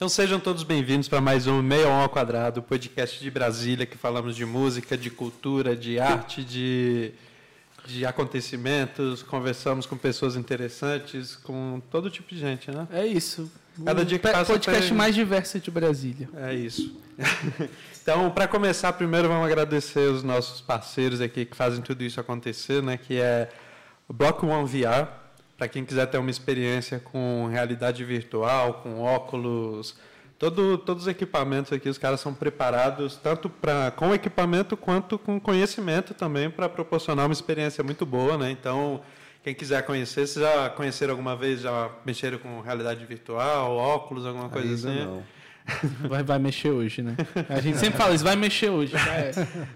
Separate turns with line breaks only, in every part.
Então sejam todos bem-vindos para mais um Meio ao Quadrado, podcast de Brasília, que falamos de música, de cultura, de arte, de, de acontecimentos, conversamos com pessoas interessantes, com todo tipo de gente, né?
É isso.
Cada
o
dia que passa
podcast
tem-
mais diverso de Brasília.
É isso. então, para começar, primeiro vamos agradecer os nossos parceiros aqui que fazem tudo isso acontecer, né? Que é o Block One VR, para quem quiser ter uma experiência com realidade virtual, com óculos, todo, todos os equipamentos aqui, os caras são preparados tanto pra, com equipamento quanto com conhecimento também para proporcionar uma experiência muito boa, né? Então, quem quiser conhecer, vocês já conheceram alguma vez, já mexeram com realidade virtual, óculos, alguma coisa
Ainda
assim?
não.
Vai, vai mexer hoje, né? A gente sempre fala isso, vai mexer hoje. É.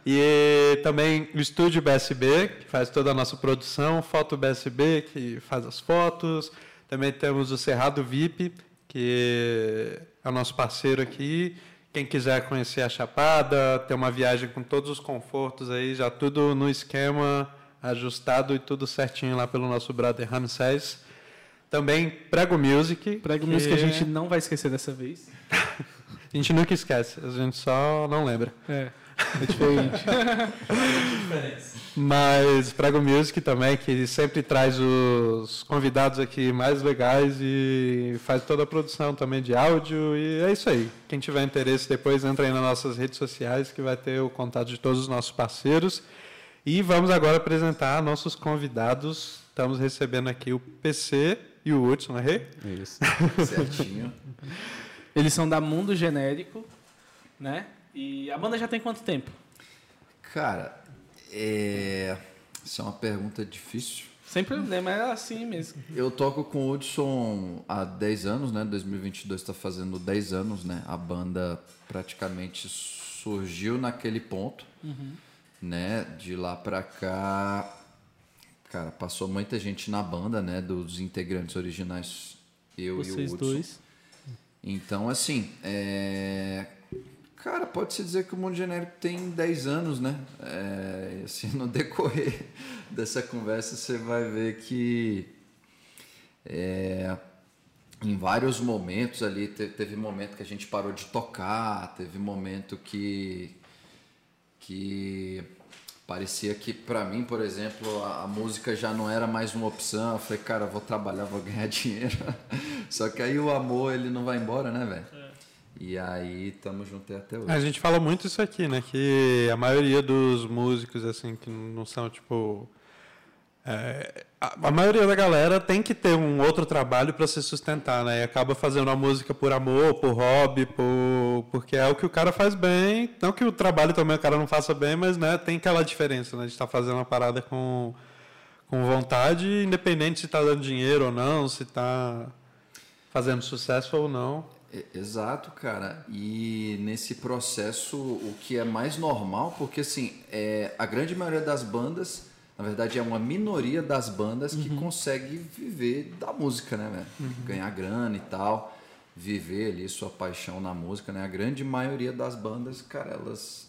E também o Estúdio BSB, que faz toda a nossa produção, Foto BSB, que faz as fotos. Também temos o Cerrado VIP, que é o nosso parceiro aqui. Quem quiser conhecer a Chapada, ter uma viagem com todos os confortos aí, já tudo no esquema, ajustado e tudo certinho lá pelo nosso brother Ramsés. Também Prego Music.
Prego
que
música a gente não vai esquecer dessa vez.
A gente nunca esquece, a gente só não lembra.
É, é diferente.
Mas Prego Music também, que sempre traz os convidados aqui mais legais e faz toda a produção também de áudio. E é isso aí. Quem tiver interesse, depois entra aí nas nossas redes sociais, que vai ter o contato de todos os nossos parceiros. E vamos agora apresentar nossos convidados. Estamos recebendo aqui o PC e o Hudson, errei?
Isso.
Certinho.
Eles são da Mundo Genérico, né? E a banda já tem quanto tempo?
Cara, é... Isso é uma pergunta difícil.
Sem problema, é assim mesmo.
Eu toco com o Hudson há 10 anos, né? 2022 está fazendo 10 anos, né? A banda praticamente surgiu naquele ponto, né? De lá pra cá, cara, passou muita gente na banda, né? Dos integrantes originais, eu e
Vocês
o Hudson.
dois.
Então, assim, é... cara, pode-se dizer que o Mundo Genérico tem 10 anos, né? É... Assim, no decorrer dessa conversa, você vai ver que é, em vários momentos ali, te- teve momento que a gente parou de tocar, teve momento que, que parecia que para mim, por exemplo, a, a música já não era mais uma opção. Eu falei, cara, eu vou trabalhar, vou ganhar dinheiro. Só que aí o amor, ele não vai embora, né, velho? E aí, tamo junto até hoje.
A gente fala muito isso aqui, né? Que a maioria dos músicos, assim, que não são, tipo... é, a, maioria da galera tem que ter um outro trabalho para se sustentar, né? E acaba fazendo a música por amor, por hobby, por, porque é o que o cara faz bem. Não que o trabalho também o cara não faça bem, mas né, tem aquela diferença, né? De estar fazendo uma parada com, com vontade, independente se está dando dinheiro ou não, se está fazendo sucesso ou não.
Exato, cara. E nesse processo, o que é mais normal, porque assim, é, a grande maioria das bandas, na verdade, é uma minoria das bandas que consegue viver da música, né, velho? Ganhar grana e tal, viver ali sua paixão na música, né? A grande maioria das bandas, cara, elas,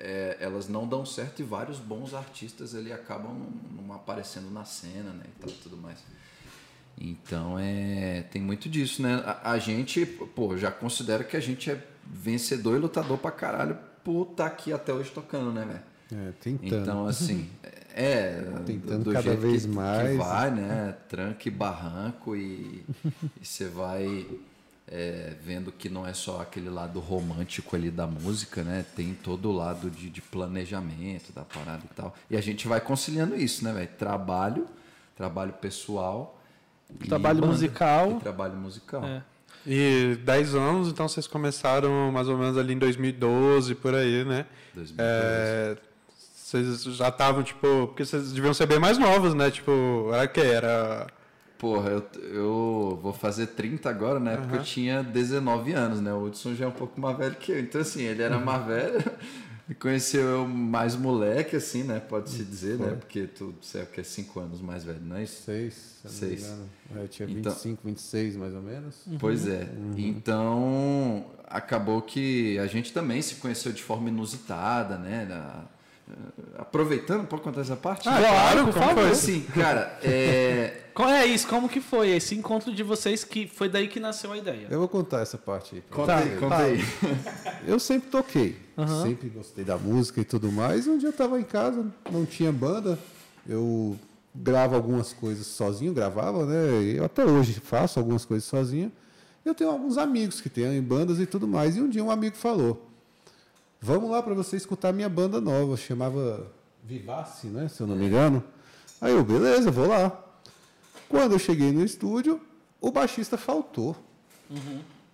é, elas não dão certo e vários bons artistas ali acabam não, aparecendo na cena, né? E tal, tudo mais. Então é tem muito disso, né? A, a gente, pô, já considera que a gente é vencedor e lutador pra caralho por estar aqui até hoje tocando, né, velho?
É, tentando.
Então, assim, é.
Tentando
do
cada vez
que,
mais.
Que vai, né? Tranca e barranco e e você vai é, vendo que não é só aquele lado romântico ali da música, né? Tem todo o lado de, de planejamento da parada e tal. E a gente vai conciliando isso, né, velho? Trabalho, trabalho pessoal.
Trabalho
banda.
musical.
E trabalho musical.
É.
E 10 anos, então vocês começaram mais ou menos ali em 2012, por aí, né?
2012.
É, vocês já estavam, tipo, porque vocês deviam ser bem mais novos, né? Tipo, era o quê? Era.
Porra, eu, eu vou fazer 30 agora, né? Porque eu tinha 19 anos, né? O Hudson já é um pouco mais velho que eu. Então, assim, ele era mais velho, me conheceu eu mais moleque, assim, né? Pode-se dizer, né? Porque tu, você é o que é 5 anos mais velho, não é isso?
Seis, se eu não me
Seis.
engano. Eu tinha
Então-
25, 26 mais ou menos.
Pois é. Então, acabou que a gente também se conheceu de forma inusitada, né? Na- Aproveitando, pode contar essa parte?
Ah, claro,
por
como?
Assim, cara, é,
Qual é isso? Como que foi esse encontro de vocês que foi daí que nasceu a ideia?
Eu vou contar essa parte aí.
Conta
vocês.
aí, conta aí.
Eu sempre toquei,
Aham.
sempre gostei da música e tudo mais. Um dia eu estava em casa, não tinha banda, eu gravo algumas coisas sozinho, gravava, né? Eu até hoje faço algumas coisas sozinho. Eu tenho alguns amigos que têm bandas e tudo mais. E um dia um amigo falou: Vamos lá para você escutar minha banda nova, chamava Vivace, né? Se eu não me engano. Aí eu, beleza, vou lá. Quando eu cheguei no estúdio, o baixista faltou.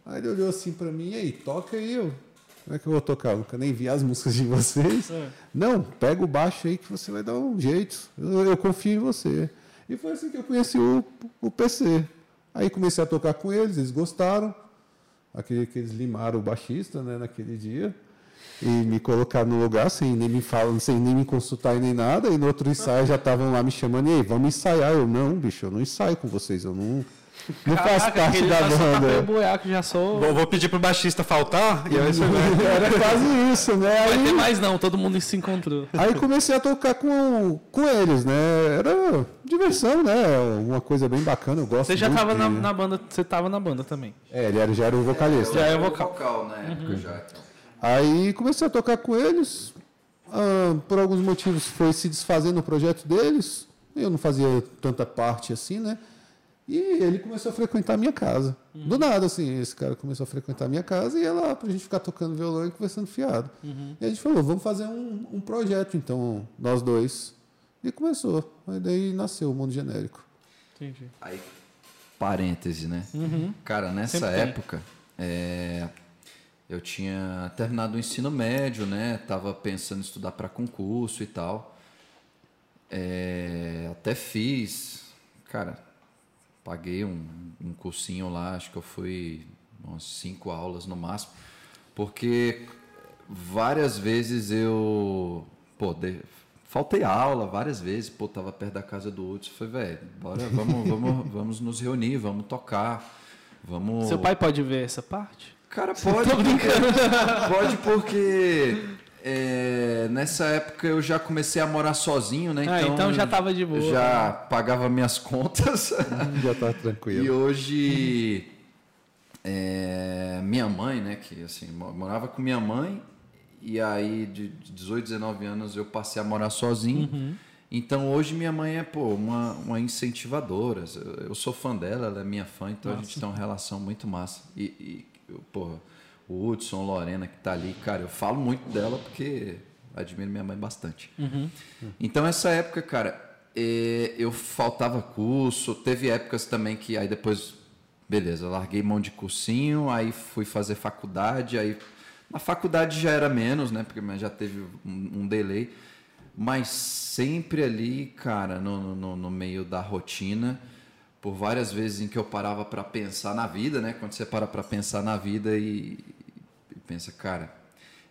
Aí ele olhou assim pra mim, e aí, toca aí, eu. Como é que eu vou tocar? Eu nunca nem vi as músicas de vocês.
É.
Não, pega o baixo aí que você vai dar um jeito. Eu, eu confio em você. E foi assim que eu conheci o, o PC. Aí comecei a tocar com eles, eles gostaram. Aquele que eles limaram o baixista, né, naquele dia. E me colocaram no lugar sem nem me falar, sem nem me consultar e nem nada. E no outro ensaio já estavam lá me chamando, e aí, vamos ensaiar. Eu, não, bicho, eu não ensaio com vocês, eu não, não faço
Caraca,
parte da
o
banda.
buraco, já sou...
Bom, vou pedir pro baixista faltar e aí você vai.
Era quase isso, né?
Não vai ter
Aí,
mais não, todo mundo se encontrou.
aí comecei a tocar com, com eles, né? Era diversão, né? Uma coisa bem bacana, eu gosto
Você já
muito
tava
de-
na, na banda, você tava na banda também.
É, ele era, já era o vocalista.
Já é
o
vocal.
vocal na época já.
Aí comecei a tocar com eles. ah, por alguns motivos foi se desfazendo o projeto deles. Eu não fazia tanta parte assim, né? E ele começou a frequentar a minha casa. Do nada, assim, esse cara começou a frequentar a minha casa e ia lá pra gente ficar tocando violão e conversando fiado. E a gente falou, vamos fazer um, um projeto, então, nós dois. E começou. Aí daí nasceu o mundo genérico.
Entendi.
Aí, parêntese, né? Cara, nessa
Sempre
época, é, eu tinha terminado o ensino médio, né? Tava pensando em estudar para concurso e tal. É, até fiz, cara, paguei um, um cursinho lá, acho que eu fui umas cinco aulas no máximo, porque várias vezes eu, pô, de- faltei aula várias vezes, pô, tava perto da casa do Hudson, falei, velho, bora, vamos, vamos, vamos nos reunir, vamos tocar, vamos...
Seu pai pode ver essa parte?
Cara, pode. Pode porque é, nessa época eu já comecei a morar sozinho, né?
Ah, então já tava de boa.
Já pagava minhas contas.
Já tá tranquilo.
e hoje é, minha mãe, né? Que assim, mo- morava com minha mãe e aí de de 18, 19 anos eu passei a morar sozinho.
Uhum.
Então hoje minha mãe é pô, uma, uma incentivadora. Eu, eu sou fã dela, ela é minha fã, então a gente tem uma relação muito massa. E, e eu, porra, o Hudson, Lorena que tá ali, cara, eu falo muito dela porque admiro minha mãe bastante. Então essa época, cara, eh, eu faltava curso, teve épocas também que aí depois, beleza, larguei mão de cursinho, aí fui fazer faculdade, aí na faculdade já era menos, né? Porque já teve um, um delay. Mas sempre ali, cara, no, no, no meio da rotina, por várias vezes em que eu parava para pensar na vida, né? Quando você para para pensar na vida e, e pensa, cara,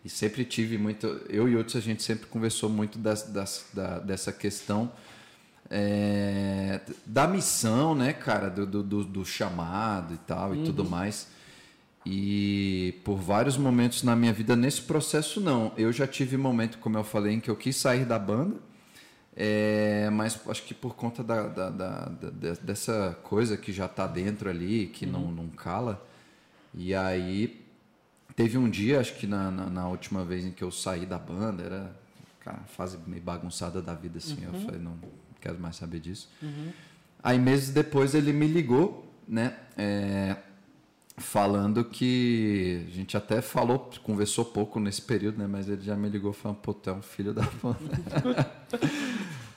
e sempre tive muito. Eu e outros, a gente sempre conversou muito das, das, da, dessa questão é, da missão, né, cara, do, do, do- do chamado e tal e tudo mais. E por vários momentos na minha vida, nesse processo, não. Eu já tive momento, como eu falei, em que eu quis sair da banda, é, mas acho que por conta da, da- da- da- de- dessa coisa que já está dentro ali, que não, não cala. E aí teve um dia, acho que na, na, na última vez em que eu saí da banda, era cara, fase meio bagunçada da vida, assim. Eu falei, não quero mais saber disso. Aí meses depois ele me ligou, né? é, falando que a gente até falou, conversou pouco nesse período, né? Mas ele já me ligou falando, pô, tu é um filho da banda.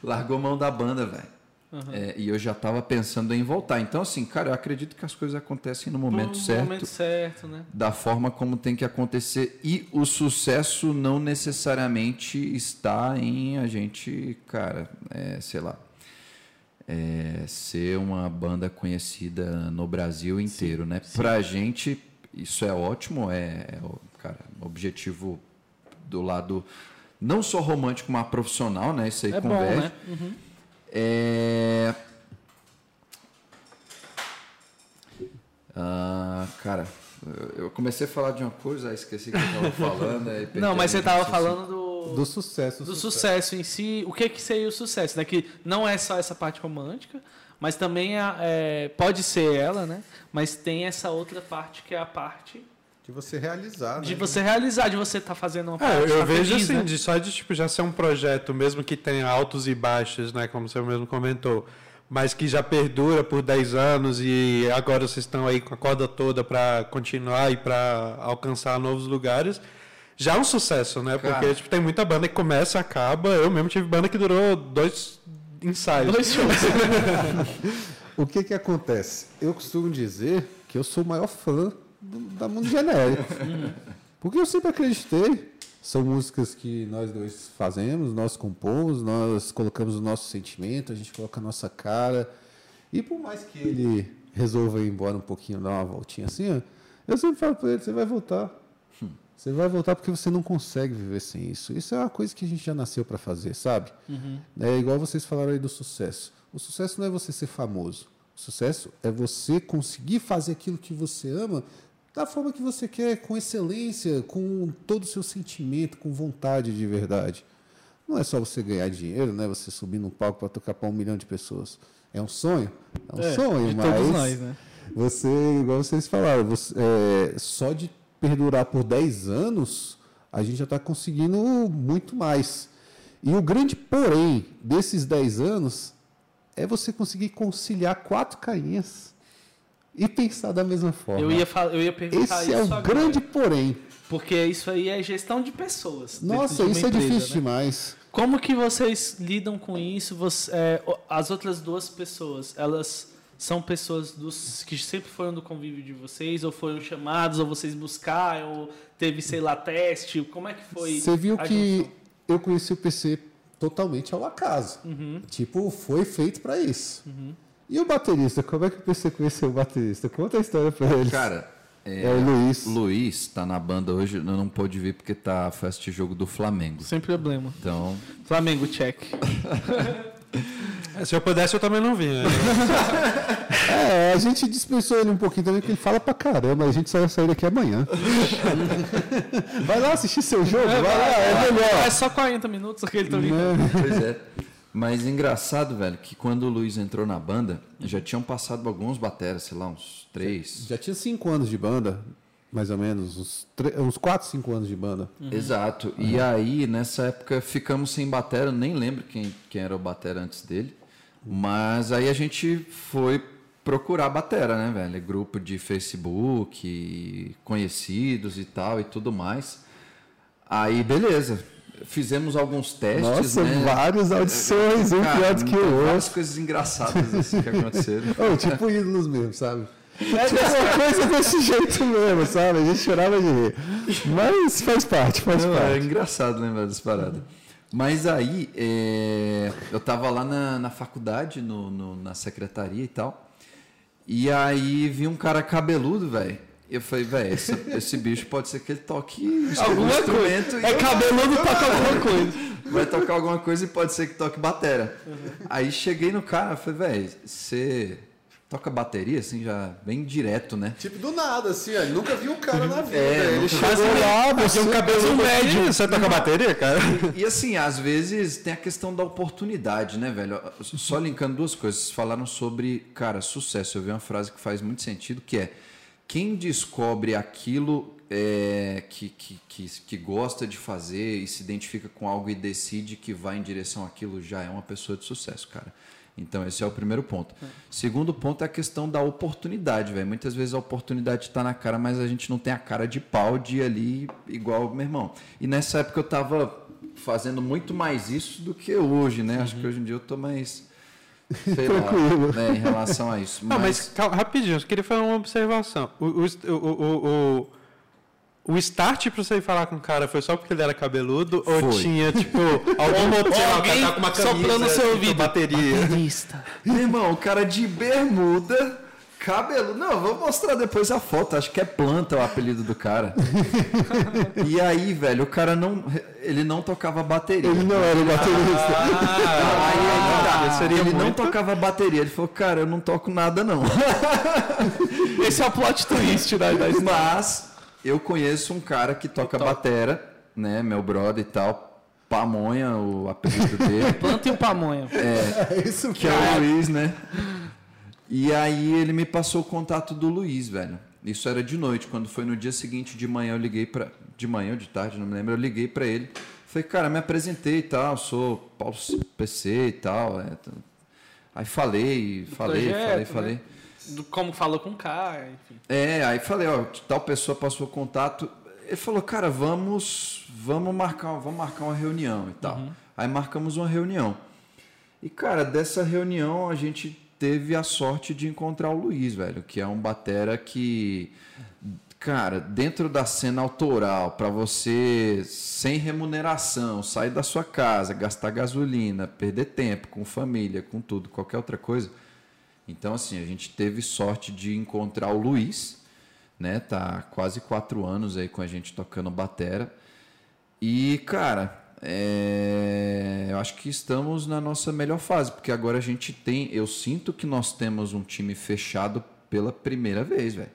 Largou mão da banda, velho. É, e eu já tava pensando em voltar. Então, assim, cara, eu acredito que as coisas acontecem no momento
No
certo
momento certo, né?
da forma como tem que acontecer e o sucesso não necessariamente está em a gente, cara, é, sei lá, é, ser uma banda conhecida no Brasil inteiro, né? Pra gente isso é ótimo, é, é o cara, objetivo do lado não só romântico, mas profissional, né? Isso aí
É bom,
converge.
né? Uhum.
É... Ah, cara, eu- comecei a falar de uma coisa, aí esqueci o que eu estava falando.
Não, mas você
linha
tava
de raciocínio.
falando do,
Do sucesso.
do sucesso em si. O que que seria o sucesso? Né? Que não é só essa parte romântica, Mas também a- é, pode ser ela, né? Mas tem essa outra parte que é a parte
De você realizar,
de
né?
você realizar, de você estar fazendo uma
É,
parte.
eu
tá
vejo
feliz,
assim,
né?
de, só de tipo, já ser um projeto, mesmo que tenha altos e baixos, né, como você mesmo comentou, mas que já perdura por 10 anos e agora vocês estão aí com a corda toda para continuar e para alcançar novos lugares, já é um sucesso, né? Porque tipo, tem muita banda que começa, acaba. Eu mesmo tive banda que durou dois ensaios.
Dois shows.
O que que acontece? Eu costumo dizer que eu sou o maior fã da Mundo Genérico. Porque eu sempre acreditei. São músicas que nós dois fazemos, nós compomos, nós colocamos o nosso sentimento, a gente coloca a nossa cara. E por mais que ele resolva ir embora um pouquinho, dar uma voltinha assim, ó, eu sempre falo para ele, você vai voltar. Você vai voltar porque você não consegue viver sem isso. Isso é uma coisa que a gente já nasceu para fazer, sabe? É igual vocês falaram aí do sucesso. O sucesso não é você ser famoso. O sucesso é você conseguir fazer aquilo que você ama da forma que você quer, com excelência, com todo o seu sentimento, com vontade de verdade. Não é só você ganhar dinheiro, né? Você subir num palco para tocar para um milhão de pessoas. É um sonho? É um
É,
sonho, mas
nós, né?
você, igual vocês falaram, você- é, só de perdurar por 10 anos, a gente já está conseguindo muito mais. E o grande porém desses 10 anos é você conseguir conciliar quatro carinhas e pensar da mesma forma.
Eu ia, falar, eu ia perguntar
Esse
isso
é o
agora,
grande porém.
Porque isso aí é gestão de pessoas.
Nossa,
de
isso é
empresa,
difícil
né?
demais.
Como que vocês lidam com isso? Você- é, as outras duas pessoas, elas são pessoas dos que sempre foram do convívio de vocês, ou foram chamados, ou vocês buscaram, ou teve, sei lá, teste? Como é que foi?
Você viu que
junção?
eu conheci o PC totalmente ao acaso.
Uhum.
Tipo, foi feito para isso. E o baterista? Como é que PC conheceu o baterista? Conta a história para eles.
Cara, é,
É o Luiz.
Luiz tá na banda hoje, não não pôde vir porque tá foi assistir jogo do Flamengo.
Sem problema.
Então,
Flamengo, check.
É, Se eu pudesse, eu também não vinha. né?
É, a gente dispensou ele um pouquinho também, porque ele fala pra caramba. A gente só vai sair daqui amanhã. vai lá assistir seu jogo, vai lá, é melhor.
É só 40 minutos aquele tô ligado.
pois é. Mas engraçado, velho, que quando o Luiz entrou na banda, já tinham passado alguns bateras, sei lá, uns três.
Já tinha cinco anos de banda, mais ou menos, uns, uns quatro, cinco anos de banda.
Exato. E aí, nessa época, ficamos sem batera, nem lembro quem, quem era o batera antes dele. Mas aí a gente foi procurar batera, né, velho? Grupo de Facebook, conhecidos e tal e tudo mais. Aí, beleza. Fizemos alguns testes,
Nossa,
né?
várias audições, um pior do que o
várias
outro.
coisas engraçadas assim que aconteceram.
Ô, tipo ídolos mesmo, sabe? É uma coisa desse jeito mesmo, sabe? A gente chorava de rir. Mas faz parte, faz
Não, é
parte.
engraçado lembrar dessa parada. Mas aí, é, eu tava lá na, na faculdade, no, no- na secretaria e tal. E aí vi um cara cabeludo, velho. Eu falei, velho, esse, esse bicho pode ser que ele toque algum instrumento. e
É cabeludo toca alguma coisa.
Vai tocar alguma coisa e pode ser que toque batera. Aí cheguei no cara, falei, velho, você toca bateria, assim, já bem direto, né?
Tipo, do nada, assim, ó. Nunca vi o cara na vida.
É,
ele chegou lá, você um cabelo
médio. Você toca bateria, cara?
E assim, às vezes tem a questão da oportunidade, né, velho? Só linkando duas coisas. Vocês falaram sobre, cara, sucesso. Eu vi uma frase que faz muito sentido, que é quem descobre aquilo é, que, que, que, que gosta de fazer e se identifica com algo e decide que vai em direção àquilo já é uma pessoa de sucesso, cara. Então, esse é o primeiro ponto. Segundo ponto é a questão da oportunidade, velho. Muitas vezes a oportunidade está na cara, mas a gente não tem a cara de pau de ir ali igual meu irmão. E nessa época eu tava fazendo muito mais isso do que hoje, né? Acho que hoje em dia eu tô mais. Sei lá, né, em relação a isso.
Não, mas calma, rapidinho, eu queria fazer uma observação. O, o, o, o, o, start pra você ir falar com o cara foi só porque ele era cabeludo? Ou
Foi.
tinha, tipo, algum outro, sei lá, o cara
alguém
tá com uma camisa,
soprando no seu ouvido.
bateria?
Baterista.
Meu irmão, o cara de bermuda, cabelo. Não, vou mostrar depois a foto. Acho que é planta o apelido do cara. e aí, velho, o cara não. Ele não tocava bateria.
Ele não era o baterista.
Ah,
Aí, aí tá.
Ah, seria
ele não
muito-
tocava bateria. Ele falou, cara, eu não toco nada, não.
Esse é o plot twist da, da história.
Mas eu conheço um cara que toca batera, né? Meu brother e tal. Pamonha, o apelido dele.
Planta e o pamonha.
É isso
que é o Luiz, né? E aí ele me passou o contato do Luiz, velho. Isso era de noite, quando foi no dia seguinte de manhã eu liguei para de manhã ou de tarde, não me lembro, eu liguei para ele. Falei, cara, me apresentei e tal, sou Paulo PC e tal. É, aí falei, falei,
projeto,
falei,
né?
falei.
Do- Como falou com o cara, enfim.
É, aí falei, ó, tal pessoa passou contato. Ele falou, cara, vamos, vamos marcar, vamos marcar uma reunião e tal. Aí marcamos uma reunião. E cara, dessa reunião a gente teve a sorte de encontrar o Luiz, velho, que é um batera que cara, dentro da cena autoral, para você sem remuneração, sair da sua casa, gastar gasolina, perder tempo com família, com tudo, qualquer outra coisa. Então, assim, a gente teve sorte de encontrar o Luiz, né? Tá quase quatro anos aí com a gente tocando batera. E, cara, é, eu acho que estamos na nossa melhor fase, porque agora a gente tem. Eu sinto que nós temos um time fechado pela primeira vez, velho.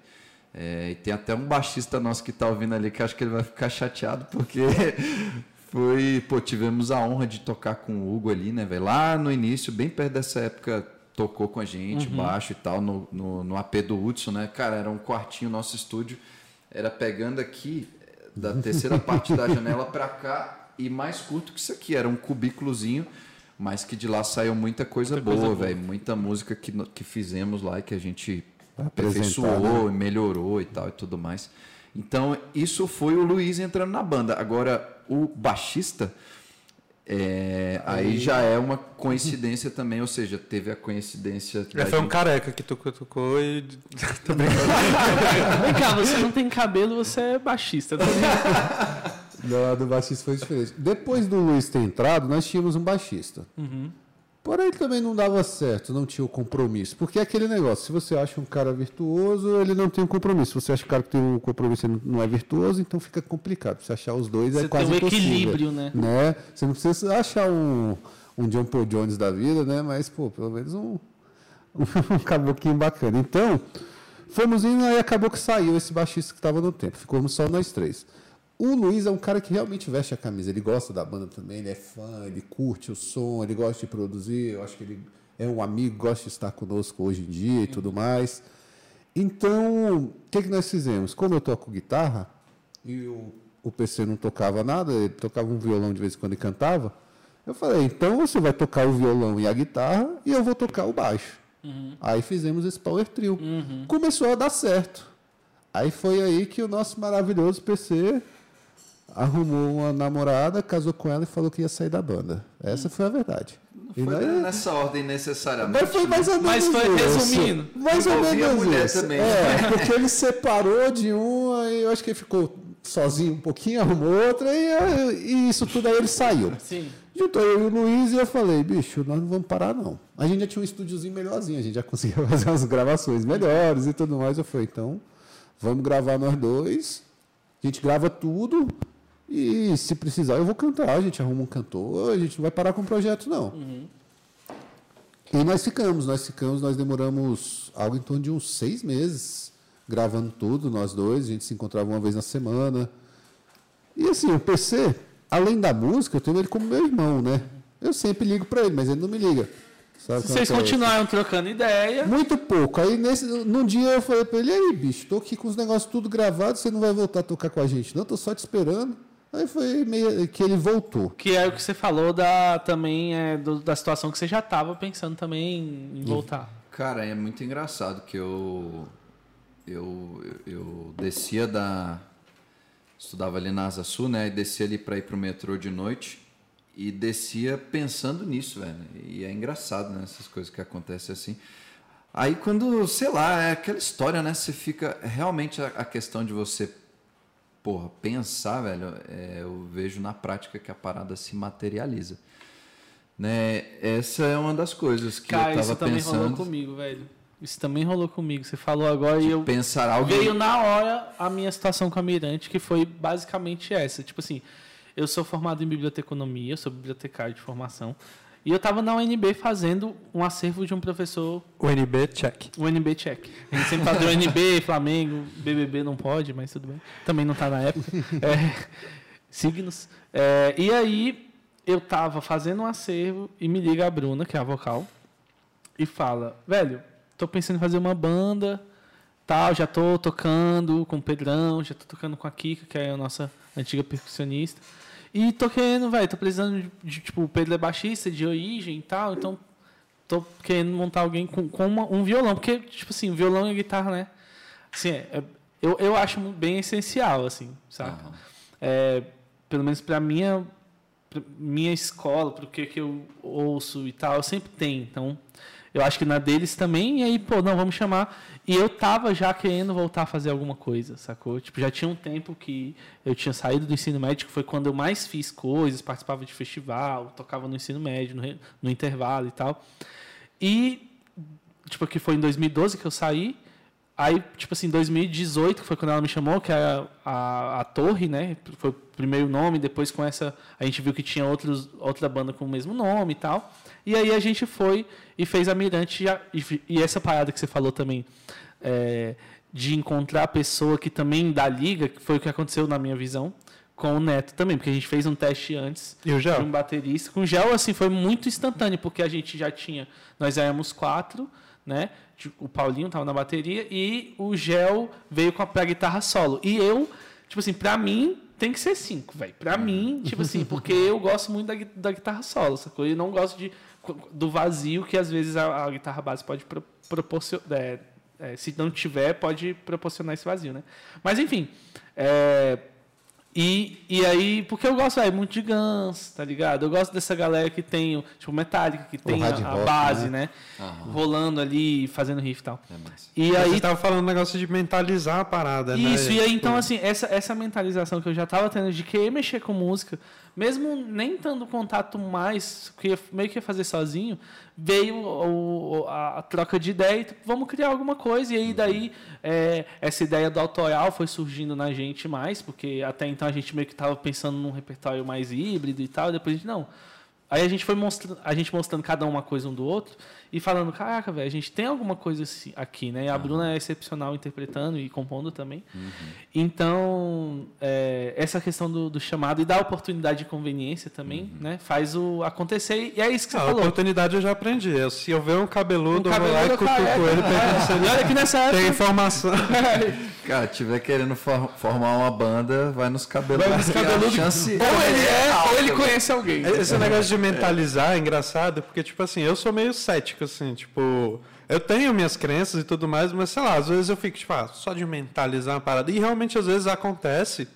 É, e tem até um baixista nosso que tá ouvindo ali que acho que ele vai ficar chateado, porque foi. Pô, tivemos a honra de tocar com o Hugo ali, né, velho? Lá no início, bem perto dessa época, tocou com a gente, baixo e tal, no, no, no AP do Hudson, né? Cara, era um quartinho, nosso estúdio era pegando aqui, da terceira parte da janela para cá, e mais curto que isso aqui, era um cubículozinho, mas que de lá saiu muita coisa
Muita
boa, velho. Muita música que, que fizemos lá e que a gente
Apresentar,
aperfeiçoou e melhorou e tal e tudo mais. Então, isso foi o Luiz entrando na banda. Agora, o baixista, é, aí já é uma coincidência também, ou seja, teve a coincidência.
É, foi um
gente-
careca que tocou, tocou e.
Vem cá, você não tem cabelo, você é baixista. Tá ligado?
Da do baixista foi diferente. Depois do Luiz ter entrado, nós tínhamos um baixista. Porém, ele também não dava certo, não tinha o compromisso. Porque é aquele negócio, se você acha um cara virtuoso, ele não tem um compromisso. Se você acha que o cara que tem um compromisso ele não é virtuoso, então fica complicado. Você achar os dois é
Você
quase
tem um equilíbrio, né?
né? Você não precisa achar um, um John Paul Jones da vida, né? Mas, pô, pelo menos um, um caboclinho bacana. Então, fomos indo e acabou que saiu esse baixista que estava no tempo. Ficamos só nós três. O Luiz é um cara que realmente veste a camisa. Ele gosta da banda também, ele é fã, ele curte o som, ele gosta de produzir. Eu acho que ele é um amigo, gosta de estar conosco hoje em dia e tudo mais. Então, o que, que nós fizemos? Como eu toco guitarra e o, o PC não tocava nada, ele tocava um violão de vez em quando e cantava, eu falei, então você vai tocar o violão e a guitarra e eu vou tocar o baixo. Aí fizemos esse power trio. Começou a dar certo. Aí foi aí que o nosso maravilhoso PC arrumou uma namorada, casou com ela e falou que ia sair da banda. Essa foi a verdade. E
Foi
nós-
nessa ordem necessariamente.
mas foi mais ou menos
Mas foi
isso.
resumindo.
Mais ou menos
mulher
isso.
também.
É, porque ele separou de um, aí eu acho que ele ficou sozinho um pouquinho, arrumou outra, e, e isso tudo aí ele saiu.
Sim.
Juntou eu e o Luiz e eu falei, bicho, nós não vamos parar não. A gente já tinha um estúdiozinho melhorzinho, a gente já conseguia fazer umas gravações melhores e tudo mais. Eu falei, então, vamos gravar nós dois, a gente grava tudo e se precisar eu vou cantar, a gente arruma um cantor, a gente não vai parar com o projeto não. E nós ficamos, nós ficamos, nós demoramos algo em torno de uns seis meses gravando tudo, nós dois, a gente se encontrava uma vez na semana. E assim, o PC, além da música, eu tenho ele como meu irmão, né? Eu sempre ligo para ele, mas ele não me liga. Sabe
vocês
é é?
continuaram trocando ideia,
Muito pouco. Aí nesse, num dia eu falei para ele, aí, bicho, tô aqui com os negócios tudo gravados, você não vai voltar a tocar com a gente, não? Tô só te esperando. Aí foi meio que ele voltou.
que é o que você falou da também é, do- da situação que você já estava pensando também em voltar.
Cara, é muito engraçado que eu eu, eu, descia da estudava ali na Asa Sul, né? E descia ali para ir pro metrô de noite e descia pensando nisso, velho. E é engraçado, né? Essas coisas que acontecem assim. Aí quando, sei lá, é aquela história, né? Você fica realmente a, a questão de você porra, pensar, velho, é, eu vejo na prática que a parada se materializa. Né? Essa é uma das coisas que
Cara,
eu tava
isso também rolou
pensando.
comigo, velho. Isso também rolou comigo. Você falou agora e eu
Pensar algo
veio na hora a minha situação com a Mirante, que foi basicamente essa. Tipo assim, eu sou formado em biblioteconomia, eu sou bibliotecário de formação, e eu estava na UNB fazendo um acervo de um professor,
O NB, check.
UNB check. A gente sempre de UNB, Flamengo, BBB não pode, mas tudo bem. Também não está na época. É, signos. É, e aí eu tava fazendo um acervo e me liga a Bruna, que é a vocal, e fala, velho, tô pensando em fazer uma banda, tal, já tô tocando com o Pedrão, já tô tocando com a Kika, que é a nossa antiga percussionista. E tô querendo, velho, tô precisando de, de, tipo, o Pedro é baixista de origem e tal, então tô querendo montar alguém com, com uma- um violão, porque, tipo assim, violão e guitarra, né? Assim, é- é- eu, eu acho bem essencial, assim, saca?
Aham.
É, pelo menos para minha pra minha escola, para o que, que eu ouço e tal, sempre tem. Então, eu acho que na deles também, e aí, pô, não, vamos chamar. E eu tava já querendo voltar a fazer alguma coisa, sacou? Tipo, já tinha um tempo que eu tinha saído do ensino médio, foi quando eu mais fiz coisas, participava de festival, tocava no ensino médio, no, no intervalo e tal. E, tipo, que foi em 2012 que eu saí. Aí, tipo assim, 2018, que foi quando ela me chamou, que é a, a, a Torre, né? Foi o primeiro nome, depois com essa. A gente viu que tinha outros, outra banda com o mesmo nome e tal. E aí a gente foi e fez a Mirante. E, a- essa parada que você falou também, é, de encontrar a pessoa que também dá liga, que foi o que aconteceu na minha visão, com o Neto também, porque a gente fez um teste antes
E o
de um
Gel?
baterista. Com gel, assim, foi muito instantâneo, porque a gente já tinha. Nós éramos quatro, né? Tipo, O Paulinho tava na bateria e o gel veio com a pra guitarra solo. E eu, tipo assim, pra mim tem que ser cinco, velho. Pra mim, tipo assim, porque eu gosto muito da, da guitarra solo, sacou? E não gosto de, do vazio que às vezes a, a guitarra base pode pro, proporcionar. é, é, se não tiver, pode proporcionar esse vazio, né? Mas enfim. é, e, e aí, porque eu gosto véio, muito de Guns, tá ligado? Eu gosto dessa galera que tem, tipo, Metallica, que tem a, a
rock,
base,
né?
né? Rolando ali, fazendo riff e tal.
É massa.
E
Aí
aí,
você tava falando um negócio de mentalizar a parada, né?
isso, e aí, então, assim, essa, essa mentalização que eu já tava tendo de querer mexer com música, mesmo nem tendo contato mais, que meio que ia fazer sozinho, veio o- a, a troca de ideia e tipo, vamos criar alguma coisa. E aí, daí, é, essa ideia do autoral foi surgindo na gente mais, porque até então a gente meio que tava pensando num repertório mais híbrido e tal, e depois a gente, não. Aí a gente foi mostrando, a gente mostrando cada um uma coisa um do outro e falando, caraca, velho, a gente tem alguma coisa assim aqui, né? E a Bruna é excepcional interpretando e compondo também. Então, é, essa questão do, do chamado e da oportunidade de conveniência também, né? Faz o acontecer e é isso que você
Ah, a
falou.
oportunidade eu já aprendi. Se eu ver um cabeludo,
Um
eu vou lá e cutuco
careca.
ele perguntando
olha que nessa
se tem
época...
informação.
Cara, tiver querendo for- formar uma banda, vai nos cabelos.
Vai nos cabeludos.
Chance
Ou ele é, ou ele conhece alguém.
Esse negócio de mentalizar é engraçado, porque, tipo assim, eu sou meio cético, assim, tipo. Eu tenho minhas crenças e tudo mais, mas sei lá, às vezes eu fico, tipo, ah, só de mentalizar uma parada. E realmente às vezes acontece.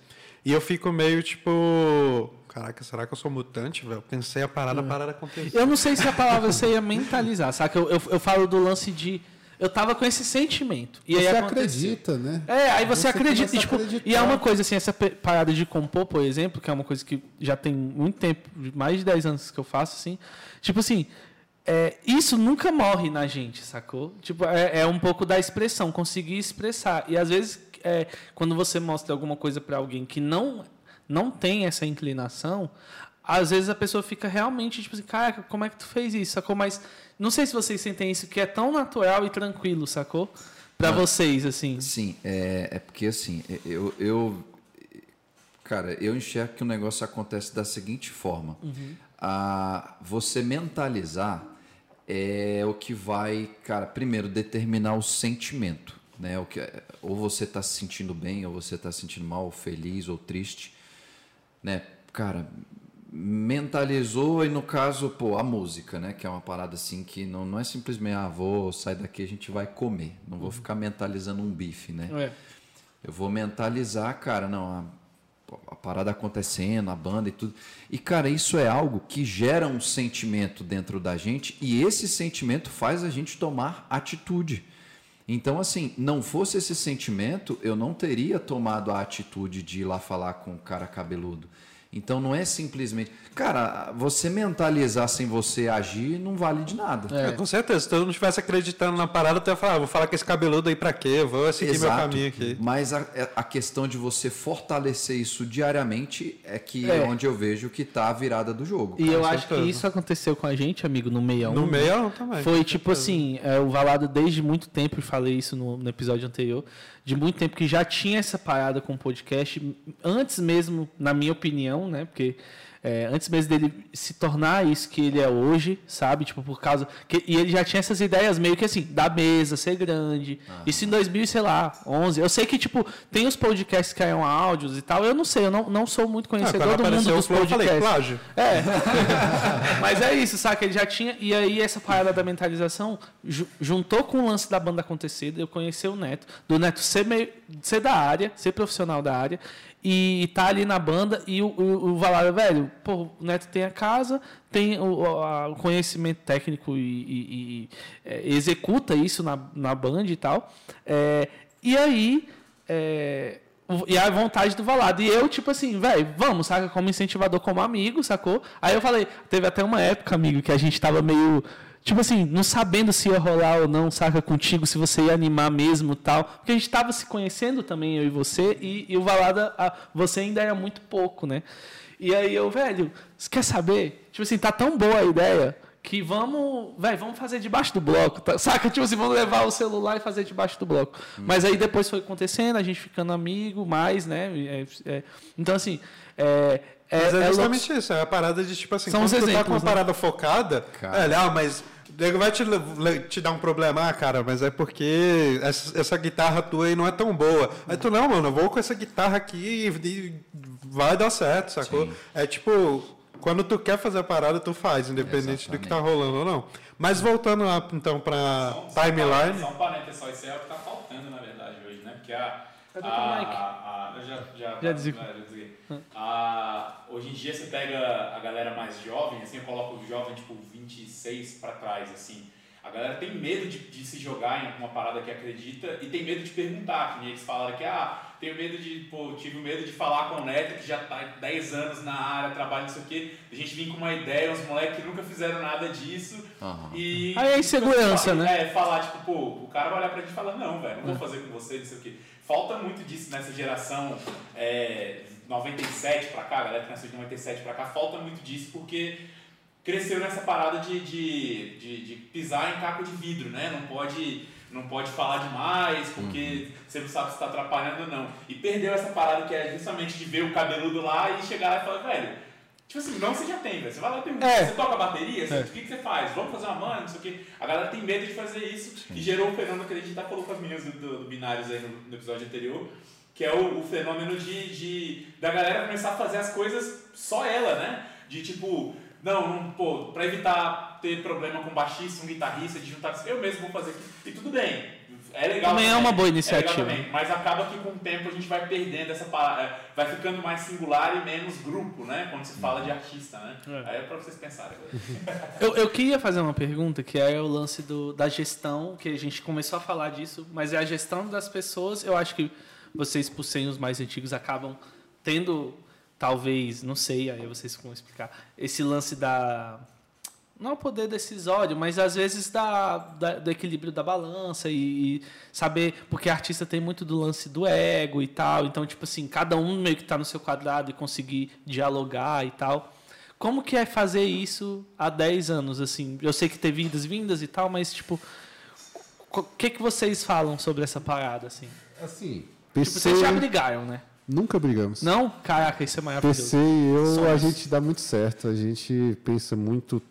E eu fico meio, tipo. Caraca, será que eu sou mutante, velho? Pensei a parada, a parada aconteceu.
Eu não sei se a palavra seria mentalizar, saca? Eu, eu, eu falo do lance de. Eu tava com esse sentimento. E
Você acredita, né?
É, aí você,
Você
acredita. E, tipo, e é uma coisa assim, essa parada de compor, por exemplo, que é uma coisa que já tem muito tempo, mais de 10 anos que eu faço, assim. Tipo assim, é, isso nunca morre na gente, sacou? Tipo, é, é um pouco da expressão, conseguir expressar. E às vezes, é, quando você mostra alguma coisa para alguém que não, não tem essa inclinação, às vezes a pessoa fica realmente, tipo assim, caraca, como é que tu fez isso, sacou? Mas não sei se vocês sentem isso, que é tão natural e tranquilo, sacou? Pra vocês, assim.
Sim, é, é porque assim, eu, eu. Cara, eu enxergo que o negócio acontece da seguinte forma: a, você mentalizar é o que vai, cara, primeiro determinar o sentimento, né? O que, ou você está se sentindo bem, ou você está se sentindo mal, ou feliz, ou triste, né? Cara, mentalizou e no caso, pô, a música, né? Que é uma parada assim que não, não é simplesmente, ah, vou sair daqui a gente vai comer. Não vou ficar mentalizando um bife, né?
É.
Eu vou mentalizar, cara, não, a, a parada acontecendo, a banda e tudo. E, cara, isso é algo que gera um sentimento dentro da gente e esse sentimento faz a gente tomar atitude. Então, assim, não fosse esse sentimento, eu não teria tomado a atitude de ir lá falar com o cara cabeludo. Então, não é simplesmente. Cara, você mentalizar sem você agir não vale de nada.
É, com certeza. Se todo mundo estivesse acreditando na parada, eu ia falar, ah, vou falar com esse cabeludo aí pra quê? Eu Vou seguir meu caminho aqui.
Mas a, é, a questão de você fortalecer isso diariamente é que
É.
é onde eu vejo que tá a virada do jogo.
E
cara.
eu acho que
certeza.
isso aconteceu com a gente, amigo, no 61.
No
né?
meio também.
Foi tipo
certeza.
assim, é, o Valado desde muito tempo, e falei isso no, no episódio anterior, de muito tempo que já tinha essa parada com o podcast, antes mesmo, na minha opinião, né? Porque é, antes mesmo dele se tornar isso que ele é hoje, sabe? Tipo, por causa. Que, e ele já tinha essas ideias meio que assim, da mesa, ser grande. Isso em 2000, sei lá, 11. Eu sei que, tipo, tem os podcasts que eram áudios e tal. Eu não sei, eu não, não sou muito
Ah,
conhecedor
quando
do mundo dos
Flow, eu falei,
podcasts.
plágio.
É. Mas é isso, saca? Ele já tinha. E aí, essa parada da mentalização ju- juntou com o lance da banda acontecer, de eu conhecer o Neto, do Neto ser, meio, ser da área, ser profissional da área, e tá ali na banda, e o, o, o velho, pô, o Neto tem a casa, tem o, a- o conhecimento técnico e, e- e, é, executa isso na, na banda e tal. É, e aí. é, e a vontade do Valado. E eu, tipo assim, velho, vamos, saca? Como incentivador, como amigo, sacou? Aí eu falei, teve até uma época, amigo, que a gente tava meio. Tipo assim, não sabendo se ia rolar ou não, saca, contigo, se você ia animar mesmo tal. Porque a gente tava se conhecendo também, eu e você, e, e o Valada, a- você ainda era muito pouco, né? E aí eu, velho, você quer saber? Tipo assim, tá tão boa a ideia que vamos, velho, vamos fazer debaixo do bloco, tá? saca? Tipo assim, vamos levar o celular e fazer debaixo do bloco. Mas aí depois foi acontecendo, a gente ficando amigo mais, né? É, é, então, assim, é, é,
Mas é
é
justamente isso, é a parada de tipo assim,
São
quando tu tá com uma
né?
parada focada,
Cara.
é, ah, mas nego vai te, te dar um problema, ah, cara, mas é porque essa, essa guitarra tua aí não é tão boa. Aí tu, não, mano, eu vou com essa guitarra aqui e, e vai dar certo, sacou?
Sim.
É tipo, quando tu quer fazer a parada, tu faz, independente do que tá rolando ou não. Mas voltando lá, então, pra
Só-
timeline.
Só um parênteses só, isso é o que tá faltando, na verdade, hoje, né? Porque a.
Cadê
a,
teu mic?
a- a- eu já, já,
Já
já desliguei. A- hoje em dia você pega a galera mais jovem, assim, eu coloco o jovem tipo 26 pra trás, assim. A galera tem medo de, de se jogar em alguma parada que acredita e tem medo de perguntar, que eles falaram que, ah, tenho medo de, pô, tive medo de falar com o Neto, que já tá há 10 anos na área, trabalha não sei o quê, a gente vir com uma ideia, uns moleques que nunca fizeram nada disso,
Aham.
e...
Aí é insegurança,
tipo,
né?
É, falar, tipo, pô, o cara vai olhar pra gente e falar, não, velho, não vou fazer com você, não sei o quê. Falta muito disso nessa geração é, 97 pra cá, a galera que nasceu de 97 pra cá, falta muito disso porque cresceu nessa parada de, de, de, de pisar em caco de vidro, né? Não pode, não pode falar demais porque você não sabe se está atrapalhando ou não. E perdeu essa parada que é justamente de ver o cabeludo lá e chegar lá e falar, velho, tipo assim, não você já tem, velho. Você vai lá e pergunta,
É.
você toca bateria? Você-
É.
O que, que você faz? Vamos fazer uma mãe, não sei o quê. A galera tem medo de fazer isso e gerou um fenômeno que a gente até falou com as meninas do, do, do Binários aí no, no episódio anterior, que é o, o fenômeno de, de da galera começar a fazer as coisas só ela, né? De tipo, não, não pô, pra evitar ter problema com baixista, um guitarrista, de juntar, eu mesmo vou fazer aqui. E tudo bem. É legal.
Também é uma boa iniciativa.
É legal também, mas acaba que com o tempo a gente vai perdendo essa parada, vai ficando mais singular e menos grupo, né? Quando se fala de artista, né?
É.
Aí é pra vocês pensarem.
Eu, eu queria fazer uma pergunta, que é o lance do, da gestão, que a gente começou a falar disso, mas é a gestão das pessoas. Eu acho que vocês, por serem os mais antigos, acabam tendo, talvez, não sei, aí vocês vão explicar, esse lance da. Não o poder decisório, mas às vezes da, da- do equilíbrio da balança e, e saber. Porque artista tem muito do lance do ego e tal. Então, tipo assim, cada um meio que está no seu quadrado e conseguir dialogar e tal. Como que é fazer isso há 10 anos, assim? Eu sei que teve idas e vindas e tal, mas, tipo, o que, que vocês falam sobre essa parada, assim?
Assim,
Tipo, vocês já brigaram, né?
Nunca brigamos.
Não? Caraca, isso é maravilhoso.
PC e eu, a
Somos.
gente dá muito certo. A gente pensa muito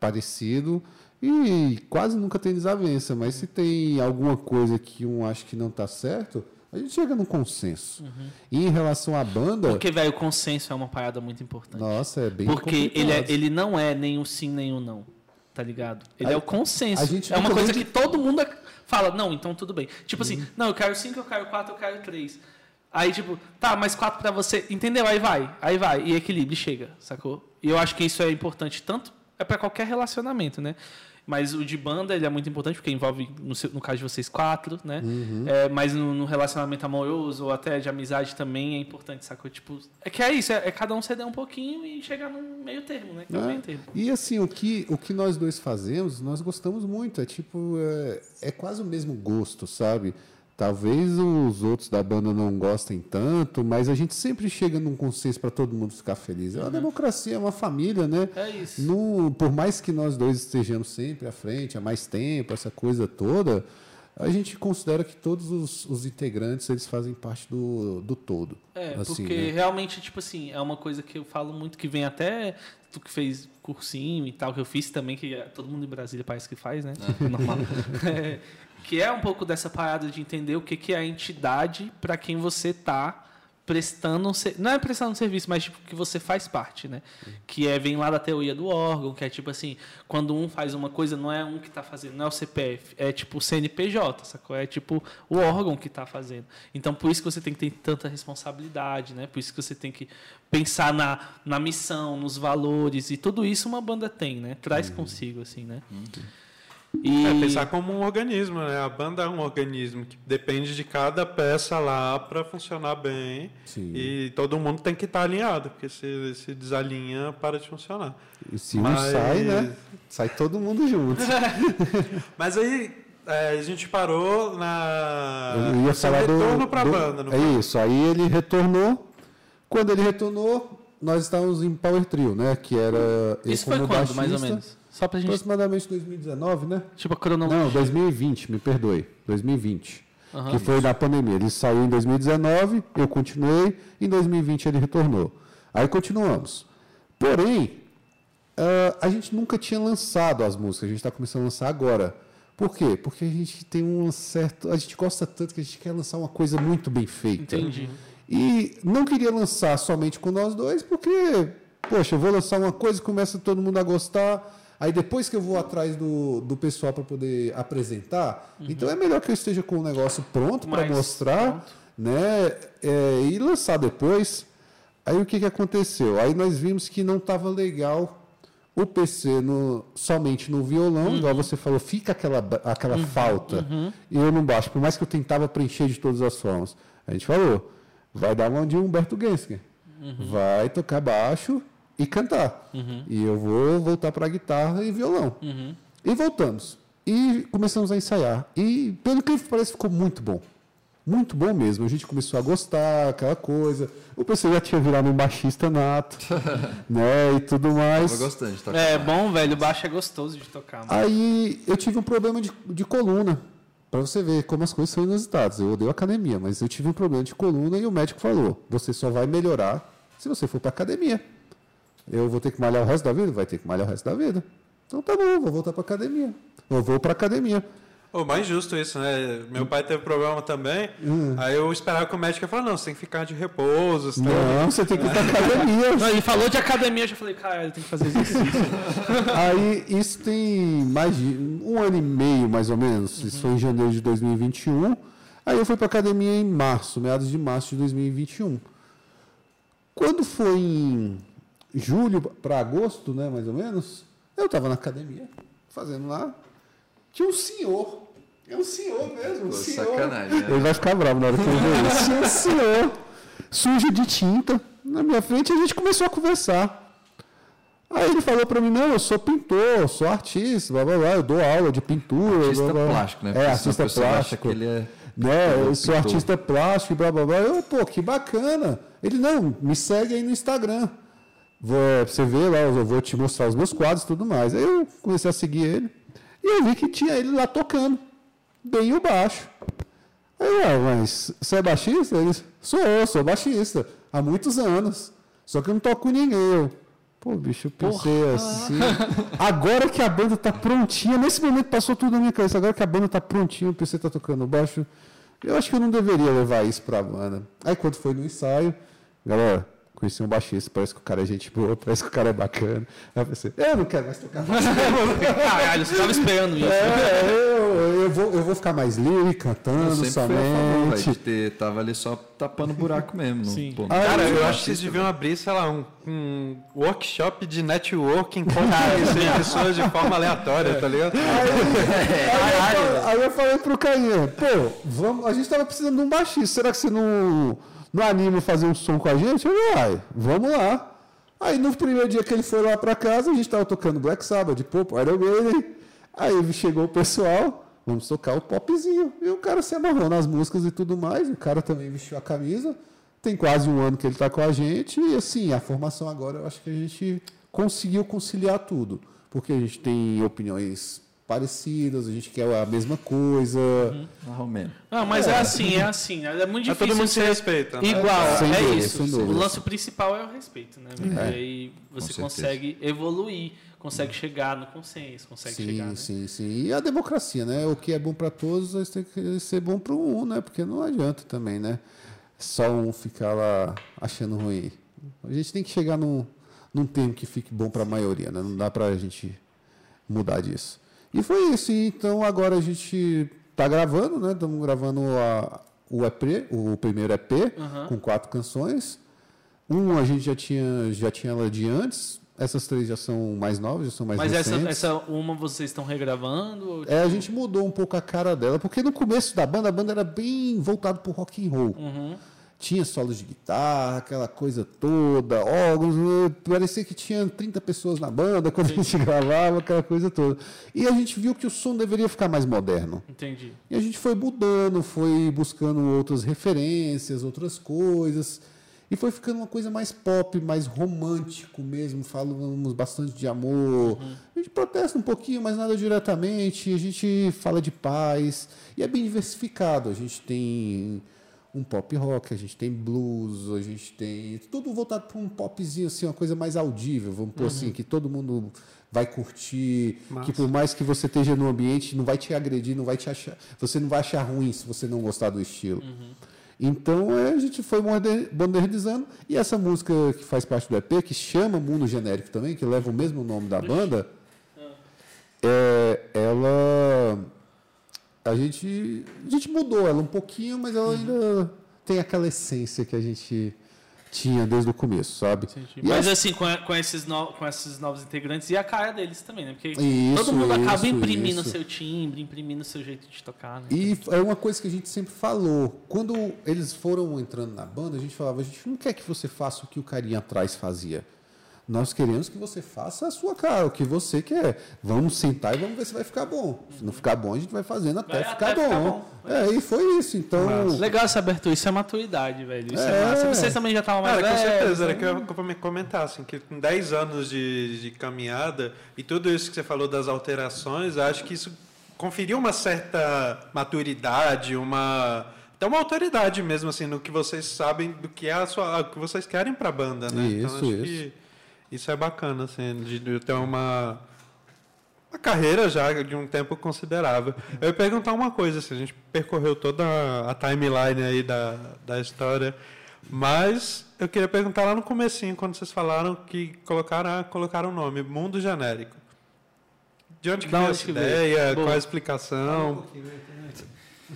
parecido e quase nunca tem desavença. Mas se tem alguma coisa que um acha que não está certo, a gente chega num consenso. E em relação à banda,
Uhum. Porque, velho, o consenso é uma parada muito importante.
nossa, é bem
Porque ele, é, ele não é nem o sim nem o não. Tá ligado? Ele
A-
é o consenso. é uma coisa que todo mundo fala, não, então tudo bem. Tipo
Uhum.
assim, não, eu quero cinco, eu quero quatro, eu quero três. Aí, tipo, tá, mas quatro pra você. Entendeu? Aí vai, aí vai. E equilíbrio, chega, sacou? E eu acho que isso é importante tanto, é pra qualquer relacionamento, né? Mas o de banda, ele é muito importante, porque envolve, no, seu- no caso de vocês quatro, né?
Uhum.
É, mas no, no relacionamento amoroso ou até de amizade também é importante, sacou? Tipo, é que é isso, é, é cada um ceder um pouquinho e chegar num meio termo, né? É
É.
meio termo.
E assim, o que, o que nós dois fazemos, nós gostamos muito. É tipo, é, é quase o mesmo gosto, sabe? Talvez os outros da banda não gostem tanto, mas a gente sempre chega num consenso para todo mundo ficar feliz. É uma democracia, é uma família, né?
É isso.
No, por mais que nós dois estejamos sempre à frente, há mais tempo, essa coisa toda, a gente considera que todos os, os integrantes eles fazem parte do, do todo.
É,
assim,
porque
né?
realmente, tipo assim, é uma coisa que eu falo muito que vem até tu que fez cursinho e tal, que eu fiz também, que é- todo mundo em Brasília parece que faz, né? Normal. É, que é um pouco dessa parada de entender o que, que é a entidade para quem você tá prestando um ser... não é prestando um serviço, mas tipo que você faz parte, né? Que é vem lá da teoria do órgão, que é tipo assim, quando um faz uma coisa, não é um que está fazendo, não é o CPF, é tipo o CNPJ, sacou? É tipo o órgão que está fazendo. Então por isso que você tem que ter tanta responsabilidade, né? Por isso que você tem que pensar na, na missão, nos valores e tudo isso uma banda tem, né? Traz consigo assim, né? E
É pensar como um organismo, né? A banda é um organismo que depende de cada peça lá para funcionar bem.
Sim.
E todo mundo tem que estar alinhado, porque se, se desalinha, para de funcionar.
E se um
Mas-
sai, né? Sai todo mundo junto.
Mas aí é, a gente parou na.
Eu ia falar
retorno para a
do-
banda, não
É
foi?
isso. Aí ele retornou. Quando ele retornou, nós estávamos em Power Trio, né? Que era
isso foi quando, mais ou
baixista,
menos? Só pra gente,
Aproximadamente 2019, né?
tipo, a cronologia.
Não, 2020, me perdoe. 2020.
Aham.
Que foi na pandemia. Ele saiu em 2019, eu continuei, em 2020 ele retornou. Aí continuamos. Porém, ah, a gente nunca tinha lançado as músicas, a gente está começando a lançar agora. Por quê? Porque a gente tem um certo. A gente gosta tanto que a gente quer lançar uma coisa muito bem feita.
Entendi.
E não queria lançar somente com nós dois, porque, poxa, eu vou lançar uma coisa, começa todo mundo a gostar. Aí depois que eu vou atrás do, do pessoal para poder apresentar, então é melhor que eu esteja com o negócio pronto para mostrar,
pronto.
né? é, e lançar depois. Aí o que, que aconteceu? Aí nós vimos que não estava legal o PC no, somente no violão, igual você falou, fica aquela, aquela falta. E eu não baixo, por mais que eu tentava preencher de todas as formas. A gente falou, vai dar uma de Humberto Genscher. Vai tocar baixo e cantar. E eu vou voltar para guitarra e violão. E voltamos. E começamos a ensaiar. E pelo que parece ficou muito bom. Muito bom mesmo. A gente começou a gostar, aquela coisa. O PC já tinha virado um baixista nato, né? E tudo mais.
Tava gostando de tocar.
É bom, velho. Baixo é gostoso de tocar. mano.
Aí eu tive um problema de, de coluna. Pra você ver como as coisas são inusitadas. Eu odeio academia, mas eu tive um problema de coluna e o médico falou: você só vai melhorar se você for pra academia. Eu vou ter que malhar o resto da vida? Vai ter que malhar o resto da vida. Então tá bom, vou voltar pra academia. Eu vou pra academia.
Ô, mais justo isso, né? Meu pai teve problema também. Aí eu esperava que o médico ia falar, não, você tem que ficar de repouso.
Não, você tem que ir pra academia.
Não, ele falou de academia, eu já falei, cara, ele tem que fazer exercício.
Aí, isso tem mais de um ano e meio, mais ou menos. Isso foi em janeiro de 2021. Aí eu fui para academia em março, meados de março de 2021. Quando foi em julho para agosto, né, mais ou menos, eu estava na academia, fazendo lá. Tinha um senhor. É um senhor mesmo, um
Pô,
senhor.
sacanagem, né?
Ele vai ficar bravo na hora que ele ver isso. Tinha um senhor, sujo de tinta, na minha frente, e a gente começou a conversar. Aí ele falou pra mim, não, eu sou pintor, sou artista, blá blá blá, eu dou aula de pintura.
Artista
blá, blá.
plástico, né?
É,
Porque senão
artista plástico.
que ele é
Né, eu sou
pintor.
artista plástico, e blá blá blá. Eu, pô, que bacana. Ele, não, me segue aí no Instagram. Vou, você vê lá, eu vou te mostrar os meus quadros e tudo mais. Aí eu comecei a seguir ele. E eu vi que tinha ele lá tocando, bem o baixo. Aí, eu, "Ah, mas você é baixista? Ele, sou, sou baixista, há muitos anos. Só que eu não toco com ninguém. Eu, pô, bicho, eu pensei assim. Agora que a banda tá prontinha, nesse momento passou tudo na minha cabeça. Agora que a banda tá prontinha, o PC tá tocando baixo. Eu acho que eu não deveria levar isso pra banda. Aí quando foi no ensaio, galera, conheci um baixista, parece que o cara é gente boa, parece que o cara é bacana. Aí eu pensei, eu não quero mais tocar baixo.
Caralho, você tava esperando isso.
É, eu, eu, vou, eu vou ficar mais livre,
Eu
cantando
sempre fui a favor,
somente.
de ter, tava ali só tapando buraco mesmo.
Sim.
pô, não
Cara, eu
de
acho que vocês deviam abrir, sei lá, um, um workshop de networking com pessoas de forma aleatória, tá ligado?
Aí, eu, fa- aí eu falei pro Cainha, pô, vamos, a gente tava precisando de um baixista, será que você não, não anima fazer um som com a gente? Eu vai, vamos lá. Aí no primeiro dia que ele foi lá pra casa, a gente tava tocando Black Sabbath, pop, Iron Maiden. Aí chegou o pessoal, vamos tocar o popzinho. E o cara se amarrou nas músicas e tudo mais, o cara também vestiu a camisa. Tem quase um ano que ele tá com a gente, e assim, a formação agora eu acho que a gente conseguiu conciliar tudo. Porque a gente tem opiniões parecidas, a gente quer a mesma coisa.
Menos.
Não, mas é, assim, é assim. É muito
Mas
difícil
todo mundo se
ser
respeita. né?
igual.
Sem
é
dúvida,
isso. O lance principal é o respeito, né? E aí você consegue evoluir, consegue chegar no consenso, consegue
Sim,
chegar, né?
sim, sim. E a democracia, né? O que é bom para todos ter que ser bom para um, né? Porque não adianta também, né? Só um ficar lá achando ruim. A gente tem que chegar num, num termo que fique bom para a maioria, né? Não dá para a gente mudar disso. E foi isso. E Então agora a gente tá gravando, né? Estamos gravando a, o EP, o primeiro EP,
Aham.
com quatro canções. Um a gente já tinha, já tinha ela de antes. Essas três já são mais novas, já são mais
Mas essa,
recentes.
essa uma vocês estão regravando? ou-
É, a gente mudou um pouco a cara dela, porque no começo da banda, a banda era bem voltada pro rock and roll.
Uhum.
Tinha solos de guitarra, aquela coisa toda, órgãos, parecia que tinha 30 pessoas na banda quando a gente gravava, aquela coisa toda. E a gente viu que o som deveria ficar mais moderno.
Entendi.
E a gente foi mudando, foi buscando outras referências, outras coisas. E foi ficando uma coisa mais pop, mais romântico mesmo. Falamos bastante de amor. A gente protesta um pouquinho, mas nada diretamente. A gente fala de paz. E é bem diversificado. A gente tem um pop rock, a gente tem blues, a gente tem. Tudo voltado para um popzinho, assim, uma coisa mais audível, vamos pôr assim, que todo mundo vai curtir. Que por mais que você esteja no ambiente, não vai te agredir, não vai te achar. Você não vai achar ruim se você não gostar do estilo. Então é, a gente foi moder- modernizando. E essa música que faz parte do EP, que chama Mundo Genérico também, que leva o mesmo nome da banda, é, ela. A gente, a gente mudou ela um pouquinho, mas ela ainda tem aquela essência que a gente tinha desde o começo, sabe?
Entendi.
E
Mas
a-
assim, com, a- com esses no- com esses novos integrantes e a cara deles também, né? Porque
Isso,
todo mundo acaba
isso,
imprimindo o
isso.
seu timbre, imprimindo o seu jeito de tocar, né?
E é uma coisa que a gente sempre falou. Quando eles foram entrando na banda, a gente falava, a gente não quer que você faça o que o carinha atrás fazia. Nós queremos que você faça a sua cara, o que você quer. Vamos sentar e vamos ver se vai ficar bom. Se não ficar bom, a gente vai fazendo até,
Vai
ficar,
até ficar
bom.
bom.
É, e foi isso. Então,
Legal essa abertura, isso é maturidade, velho. Isso é,
É.
massa. Vocês também já estavam mais
Cara, com
velhos,
certeza,
né?
era que eu ia comentar, assim, que com 10 anos de, de caminhada e tudo isso que você falou das alterações, acho que isso conferiu uma certa maturidade, uma até uma autoridade mesmo, assim, no que vocês sabem do que é a sua, o que vocês querem para a banda, né? então,
Isso,
acho
isso.
que isso é bacana, assim, de, de ter uma uma carreira já de um tempo considerável. Eu ia perguntar uma coisa, assim, a gente percorreu toda a, timeline aí da, da história, mas eu queria perguntar lá no comecinho, quando vocês falaram que colocaram, colocaram o nome, Mundo Genérico. De onde que veio essa ideia? Qual a explicação?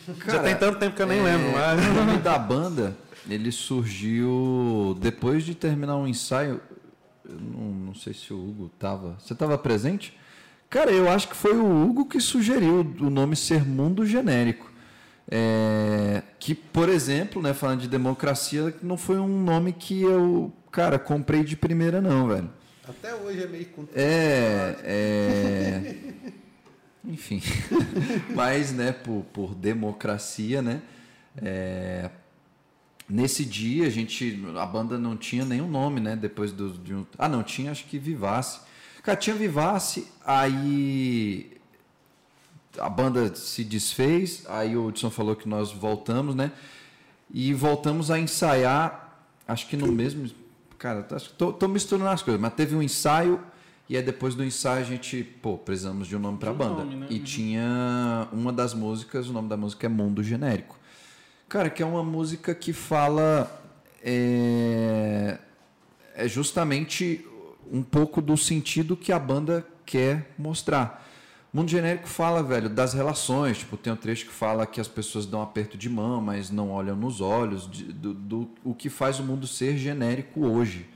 Já
Cara,
tem tanto tempo que eu nem lembro
É,
mais.
O nome da banda, ele surgiu depois de terminar um ensaio. Eu não, não sei se o Hugo tava. Você tava presente? Cara, eu acho que foi o Hugo que sugeriu o nome ser Mundo Genérico. É, que, por exemplo, né, falando de democracia, não foi um nome que eu, cara, comprei de primeira, não, velho.
até hoje é meio
É, é... Enfim. Mas, né, por, por democracia, né? é, Nesse dia, a gente. A banda não tinha nenhum nome, né? Depois do, de um. Ah, não, tinha acho que Vivace. Cara, tinha Vivace, aí. A banda se desfez, aí o Hudson falou que nós voltamos, né? E voltamos a ensaiar, acho que no mesmo. Cara, acho que tô, tô misturando as coisas, mas teve um ensaio, e aí depois do ensaio a gente, pô, precisamos de um nome
De um
banda.
nome, né?
E
Uhum.
tinha uma das músicas, o nome da música é Mundo Genérico. Cara, que é uma música que fala. É, é justamente um pouco do sentido que a banda quer mostrar. Mundo genérico fala, velho, das relações. Tipo, tem um trecho que fala que as pessoas dão aperto de mão, mas não olham nos olhos, de- do, do- o que faz o mundo ser genérico hoje.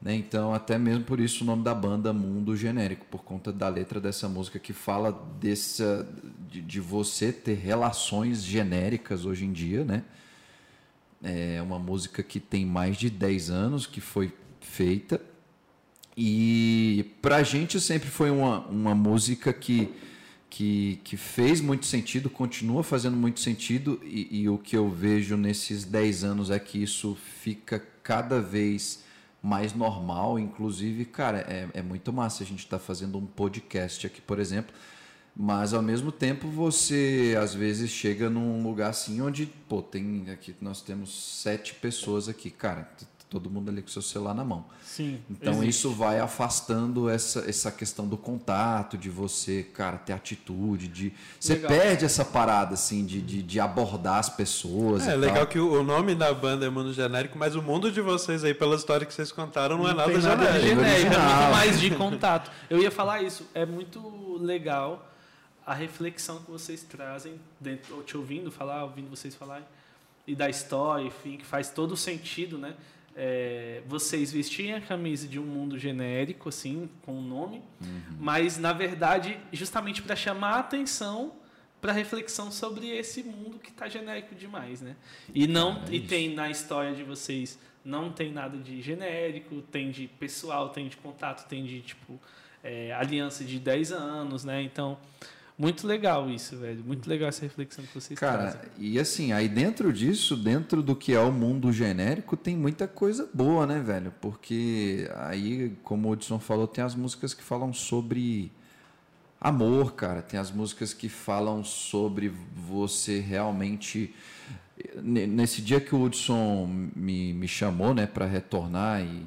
Né? Então, até mesmo por isso o nome da banda Mundo Genérico, por conta da letra dessa música que fala dessa, de, de você ter relações genéricas hoje em dia, né? É uma música que tem mais de 10 anos que foi feita. E pra gente sempre foi uma, uma música que, que, que fez muito sentido, continua fazendo muito sentido, e, e o que eu vejo nesses 10 anos é que isso fica cada vez mais normal. Inclusive, cara, é, é muito massa a gente estar fazendo um podcast aqui, por exemplo. Mas ao mesmo tempo você às vezes chega num lugar assim onde, pô, tem aqui nós temos sete pessoas aqui, cara, todo mundo ali com seu celular na mão.
Sim.
Então
existe.
isso vai afastando essa, essa questão do contato, de você, cara, ter atitude, de. Você
Legal.
perde essa parada, assim, de, de, de abordar as pessoas.
É
e
legal
tal.
que o o nome da banda é Mundo Genérico, mas o mundo de vocês aí, pela história que vocês contaram, não, é nada
tem nada de
genérico.
genérico, é muito mais de contato. Eu ia falar isso, é muito legal a reflexão que vocês trazem, dentro, te ouvindo falar, ouvindo vocês falarem, e da história, enfim, que faz todo sentido, né? É, vocês vestirem a camisa de um mundo genérico, assim, com um nome, mas, na verdade, justamente para chamar a atenção para reflexão sobre esse mundo que está genérico demais, né? E não
É
e tem na história de vocês não tem nada de genérico, tem de pessoal, tem de contato, tem de tipo é, aliança de 10 anos, né? Então, muito legal isso, velho. Muito legal essa reflexão que vocês
Cara,
trazem.
e assim, aí dentro disso, dentro do que é o mundo genérico, tem muita coisa boa, né, velho? Porque aí, como o Hudson falou, tem as músicas que falam sobre amor, cara. Tem as músicas que falam sobre você realmente. Nesse dia que o Hudson me, me chamou, né, para retornar e.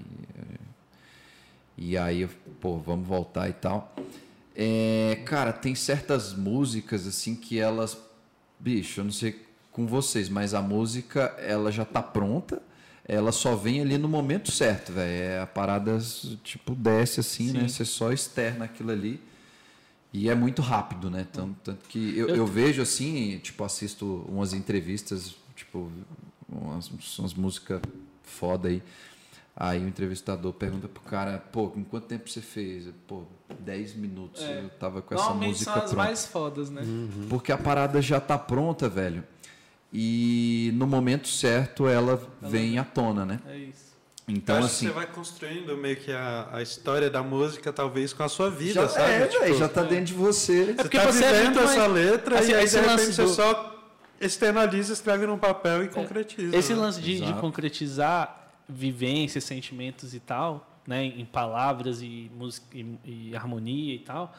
E aí, eu, pô, vamos voltar e tal. É, cara, tem certas músicas assim que elas, bicho, eu não sei com vocês, mas a música ela já tá pronta, ela só vem ali no momento certo, velho. É, a parada tipo desce assim, né?
Sim.
Você só externa aquilo ali. E é muito rápido, né? Tanto, tanto que eu,
Eu-
eu vejo assim, tipo, assisto umas entrevistas, tipo, umas, umas músicas foda aí. Aí o entrevistador pergunta pro cara, pô, em quanto tempo você fez? Pô, 10 minutos.
É.
Eu tava com essa
Normalmente
música
são as
pronta.
mais fodas, né?
Porque a parada já tá pronta, velho. E no momento certo ela vem à tona, né?
É isso.
Então,
Eu acho
assim.
que você vai construindo meio que a, a história da música, talvez, com a sua vida,
Já,
sabe?
é,
Tipo,
velho, já tá dentro de você.
Você
porque
tá
você é
vivendo
muito
essa
mais-
letra
assim,
e aí, de
esse
repente,
lance
você
do-
só externaliza, escreve num papel e concretiza.
Esse
né?
lance de, de concretizar vivências, sentimentos e tal, né, em palavras e música e, e harmonia e tal,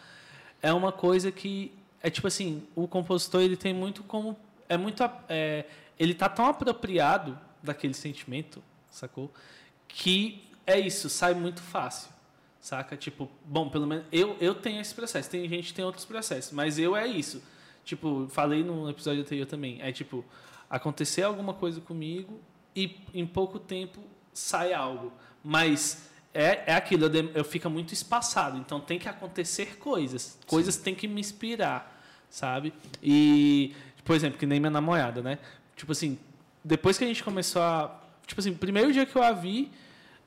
é uma coisa que é tipo assim, o compositor ele tem muito como é muito é, ele tá tão apropriado daquele sentimento, sacou? Que é isso, sai muito fácil. Saca? Tipo, bom, pelo menos eu, eu tenho esse processo. Tem gente que tem outros processos, mas eu é isso. Tipo, falei no episódio anterior também. É tipo, acontecer alguma coisa comigo e em pouco tempo sai algo. Mas é, é aquilo, eu, eu fico muito espaçado. Então tem que acontecer coisas. Coisas têm que me inspirar, sabe? E, por exemplo, que nem minha namorada, né? Tipo assim, depois que a gente começou a. Tipo assim, primeiro dia que eu a vi,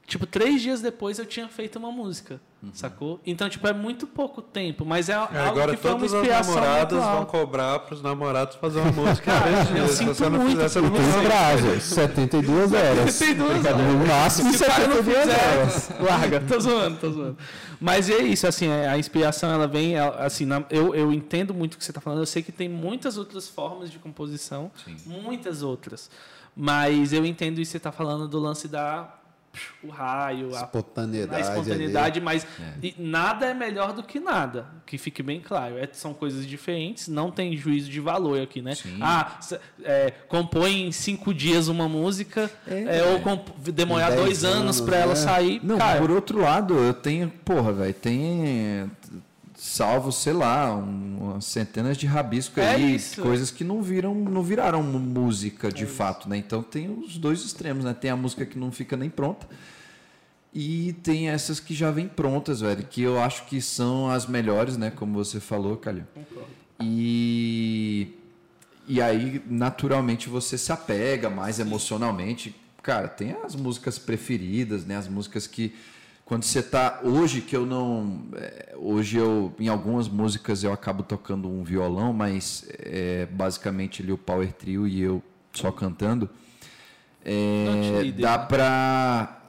tipo, três dias depois eu tinha feito uma música, sacou? Então, tipo, é muito pouco tempo, mas é,
É,
algo
agora
que foi uma
todas as
inspiração
namoradas vão cobrar pros namorados fazer uma música três
eu.
Se
sinto
você não
muito
fizer, você não
Tem
consegue.
prazo, 72 horas.
72 horas.
No máximo
Se o cara não
72 horas.
larga. Tô zoando, tô zoando. Mas é isso, assim, é, a inspiração, ela vem, assim, na- eu, eu entendo muito o que você está falando, eu sei que tem muitas outras formas de composição,
Sim.
muitas outras. Mas eu entendo isso que você está falando do lance da o raio, a
Espontaneidade.
a espontaneidade, mas
É.
e nada é melhor do que nada, que fique bem claro. É, são coisas diferentes, não tem juízo de valor aqui, né?
Sim.
Ah, é, compõe em cinco dias uma música,
É,
é, ou demorar dois anos
anos,
para ela
né?
sair.
Não,
cara,
por outro lado, eu tenho, porra, velho, tem salvo, sei lá, um- umas centenas de rabiscos
É
aí,
isso.
coisas que não viram, não viraram música de fato, né? Então tem os dois extremos, né? Tem a música que não fica nem pronta e tem essas que já vêm prontas, velho, que eu acho que são as melhores, né? Como você falou, Calil. E e aí, naturalmente, você se apega mais emocionalmente. Cara, tem as músicas preferidas, né? As músicas que quando você tá hoje que eu não é, hoje eu em algumas músicas eu acabo tocando um violão, mas é basicamente ali o power trio e eu só cantando. É, dá
né?
pra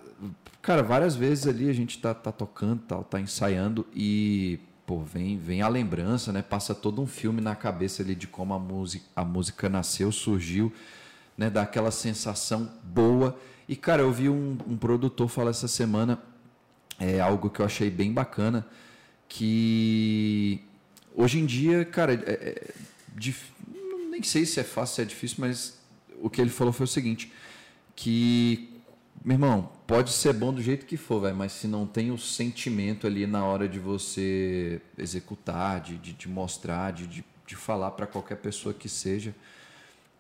cara, várias vezes ali a gente tá, tá tocando, tal, tá ensaiando e pô, vem, vem a lembrança, né? Passa todo um filme na cabeça ali de como a música, a música nasceu, surgiu, né? Dá aquela sensação boa. E, cara, eu vi um, um produtor falar essa semana é algo que eu achei bem bacana, que hoje em dia, cara, é, é dif- nem sei se é fácil, se é difícil, mas o que ele falou foi o seguinte, que, meu irmão, pode ser bom do jeito que for, velho, mas se não tem o sentimento ali na hora de você executar, de, de, de mostrar, de, de, de falar para qualquer pessoa que seja,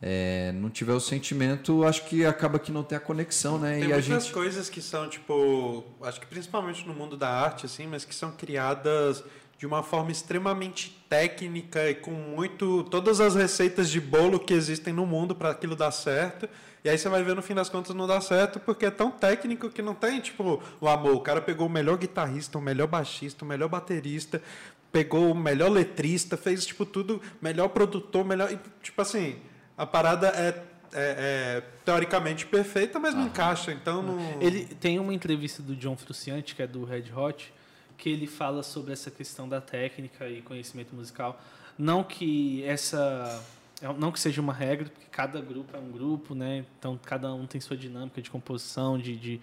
é, não tiver o sentimento, acho que acaba que não tem a conexão, né?
Tem
e
muitas
gente
coisas que são, tipo, acho que principalmente no mundo da arte, assim, mas que são criadas de uma forma extremamente técnica e com muito. todas as receitas de bolo que existem no mundo para aquilo dar certo. E aí você vai ver no fim das contas não dá certo porque é tão técnico que não tem, tipo, o amor. O cara pegou o melhor guitarrista, o melhor baixista, o melhor baterista, pegou o melhor letrista, fez, tipo, tudo, melhor produtor, melhor. e, Tipo assim, a parada é. é- é teoricamente perfeita, mas não encaixa, então não.
Ele tem uma entrevista do John Frusciante, que é do Red Hot, que ele fala sobre essa questão da técnica e conhecimento musical. Não que essa é- não que seja uma regra, porque cada grupo é um grupo, né? Então cada um tem sua dinâmica de composição, de, de,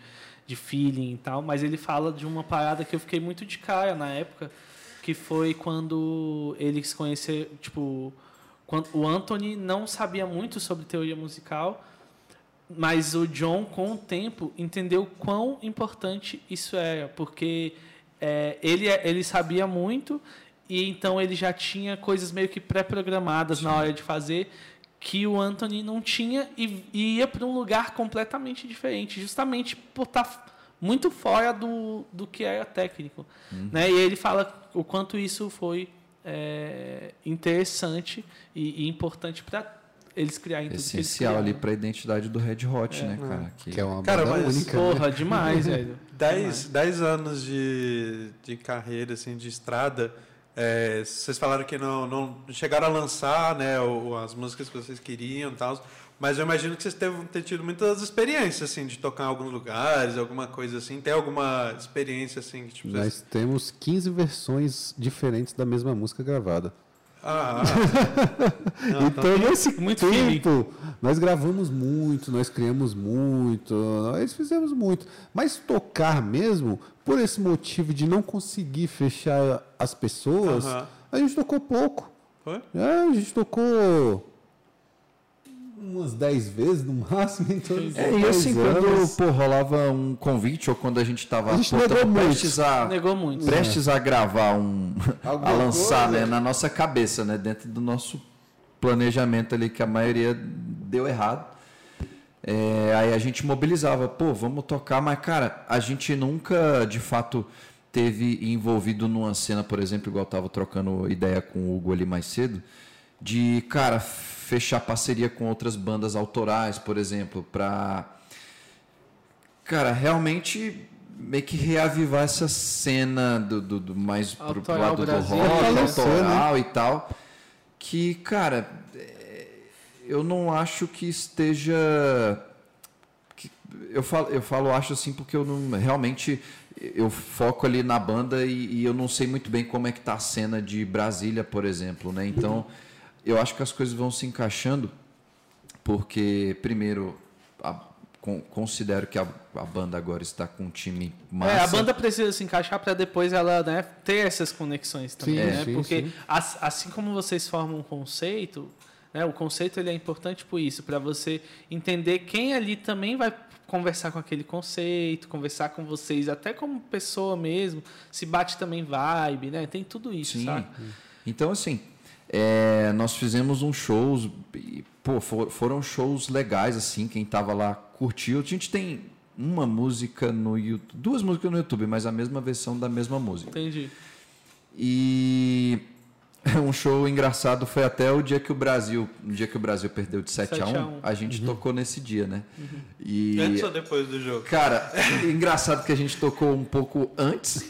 de feeling e tal. Mas ele fala de uma parada que eu fiquei muito de cara na época, que foi quando eles conheceram, tipo, o Anthony não sabia muito sobre teoria musical, mas o John, com o tempo, entendeu quão importante isso era, porque é, ele, ele sabia muito e então ele já tinha coisas meio que pré-programadas na hora de fazer que o Anthony não tinha e, e ia para um lugar completamente diferente, justamente por estar muito fora do, do que era técnico. Né? E ele fala o quanto isso foi é, interessante e, e importante para eles criarem tudo que eles
essencial ali para a identidade do Red Hot, né,
É.
cara? Que,
Que é uma
Cara,
banda
mas-
única. né?
Porra, demais, velho.
10, 10 anos de, de carreira, assim, de estrada, é, vocês falaram que não, não chegaram a lançar né, o- as músicas que vocês queriam e tal, mas eu imagino que vocês devem ter tido muitas experiências, assim, de tocar em alguns lugares, alguma coisa assim. Tem alguma experiência, assim, que tipo... vocês-
Nós temos 15 versões diferentes da mesma música gravada.
Ah, ah. Não,
então, nesse
muito
tempo, nós gravamos muito, nós criamos muito, nós fizemos muito. Mas tocar mesmo, por esse motivo de não conseguir fechar as pessoas,
Aham.
a gente tocou pouco.
Foi?
É, a gente tocou umas 10 vezes no máximo em todos
É,
os
e assim,
10
quando
anos.
pô, rolava um convite, ou quando a gente tava
A gente
pô,
negou
tamo
muito.
prestes a,
Negou muito.
prestes a gravar um. a
Alguma
lançar,
coisa?
né, na nossa cabeça, né, dentro do nosso planejamento ali, que a maioria deu errado. É, aí a gente mobilizava, pô, vamos tocar, mas cara, a gente nunca de fato teve envolvido numa cena, por exemplo, igual eu tava trocando ideia com o Hugo ali mais cedo, de, cara, fechar parceria com outras bandas autorais, por exemplo, pra. Cara, realmente meio que reavivar essa cena do, do, do mais pro, lado do rock,
né?
autoral e tal. Que, cara, é, eu não acho que esteja. que- eu, falo, eu falo acho assim porque eu não. Realmente eu foco ali na banda e, e eu não sei muito bem como é que tá a cena de Brasília, por exemplo, né? Então, eu acho que as coisas vão se encaixando porque, primeiro, a- con- considero que a, a banda agora está com um time massa.
É, a banda precisa se encaixar para depois ela né, ter essas conexões também,
Sim,
né?
sim,
Porque
sim.
as- assim como vocês formam um conceito, né, o conceito ele é importante por isso, para você entender quem ali também vai conversar com aquele conceito, conversar com vocês, até como pessoa mesmo, se bate também vibe, né? Tem tudo isso,
Sim.
sabe?
Então, assim, é, nós fizemos uns shows, e, pô, for- foram shows legais, assim, quem tava lá curtiu. A gente tem uma música no YouTube, duas músicas no YouTube, mas a mesma versão da mesma música.
Entendi.
E um show engraçado foi até o dia que o Brasil, no dia que o Brasil perdeu de 7 a 1,
7 a 1.
a gente tocou nesse dia, né? E
Antes ou depois do jogo?
Cara, engraçado que a gente tocou um pouco antes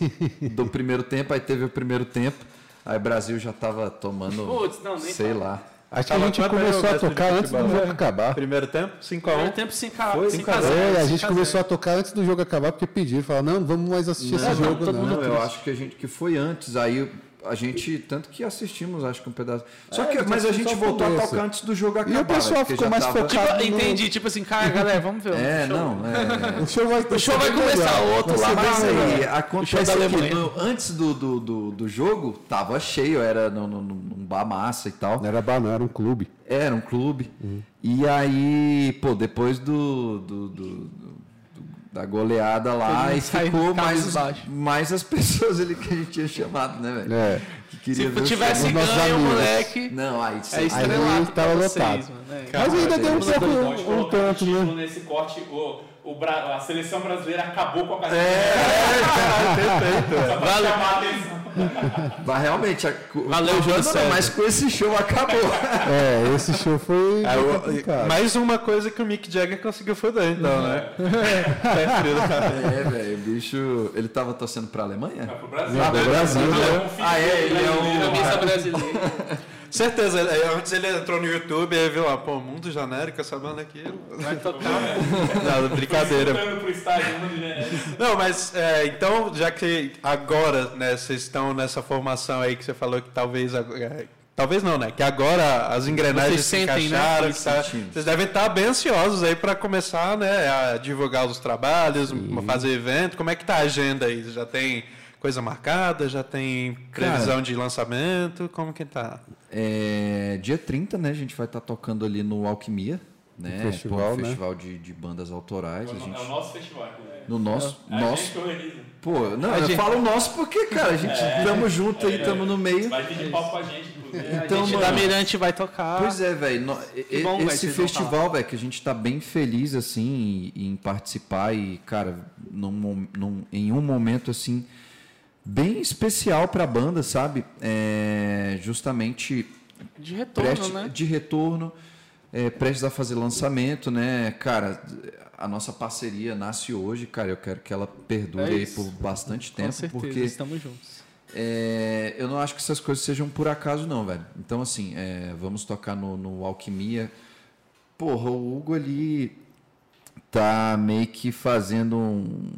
do primeiro tempo, aí teve o primeiro tempo, aí o Brasil já tava tomando,
Putz, não, nem
sei
fala.
lá.
Acho que a gente começou a tocar antes do jogo acabar.
Primeiro tempo? 5x1.
Primeiro tempo 5 a
Foi?
5 a
É,
0.
a gente começou a tocar antes do jogo acabar porque pediram. Falaram, não, vamos mais assistir esse
Não,
jogo, não.
Não, eu acho que a gente que foi antes, aí a gente, tanto que assistimos, acho que um pedaço. Só
É,
que,
a gente
mas a gente voltou a tocar antes do jogo acabar.
E o pessoal
porque
ficou mais
tava-
focado.
Tipo,
no-
entendi, tipo assim, cara, galera, vamos ver.
É,
show.
não, é.
O show vai,
O show vai começar outro lá, mas aí-
acontece que no- antes do, do, do, do jogo, tava cheio, era no, no, num bar massa e tal.
Não era bar, não, era um clube.
Era um clube. E aí, pô, depois do, do- do- do- da goleada lá, e ficou mais, mais as pessoas ali que a gente tinha chamado, né, velho?
É.
Que
Se tivesse ganho,
amigos.
moleque,
Não, aí
é estrelado vocês,
lotado.
mano. é.
Mas ainda deu um pouco, um
colocar
tanto,
um
né?
nesse corte, o, o Bra- a seleção brasileira acabou com a carreira.
É,
Só pra chamar a atenção.
Mas realmente, a,
Valeu, César.
Mas com esse show acabou.
É, esse show foi
É, mais uma coisa que o Mick Jagger conseguiu foder, então, né?
é, velho, o bicho. Ele tava torcendo pra Alemanha?
Pro Brasil.
Ah, do Brasil,
Ele é
né?
um filho
Ah, é, ele é um-
brasileiro,
Camisa
cara.
brasileira.
Certeza, ele- antes ele entrou no YouTube e viu lá, pô, Mundo Genérico, essa banda aqui.
Vai tocar.
Não, brincadeira.
Pro estádio, né?
Não, mas é, então, já que agora, né, vocês estão nessa formação aí que você falou que talvez. é, talvez não, né? Que agora as engrenagens
Vocês
se
sentem, né?
encaixaram. Que tá- vocês devem estar bem ansiosos aí para começar, né, a divulgar os trabalhos, fazer evento. Como é que tá a agenda aí? Já tem coisa marcada? Já tem previsão de lançamento? Como que tá?
É, dia 30, né? A gente vai estar tocando ali no Alquimia, né?
Um festival,
Pô, um
né?
festival de, de bandas autorais. A
É o
gente,
nosso festival, inclusive.
no nosso.
A
nosso
gente
pô, não,
A
eu
gente-
falo nosso porque, cara, a gente tamo junto aí, tamo no meio.
Vai pedir palco com a gente, inclusive.
Então,
a gente
mano,
da Mirante vai tocar.
Pois é, velho. e- Esse festival, velho, que a gente tá bem feliz, assim, em, em participar e, cara, num, num- em um momento, assim, bem especial pra banda, sabe? É, justamente
De retorno, né?
de retorno, é, prestes a fazer lançamento, né? Cara, a nossa parceria nasce hoje, cara. Eu quero que ela perdure
É
aí por bastante
Com
tempo,
certeza,
porque
estamos juntos.
é, eu não acho que essas coisas sejam por acaso, não, velho. Então, assim, é, vamos tocar no, no Alquimia. Porra, o Hugo ali tá meio que fazendo um,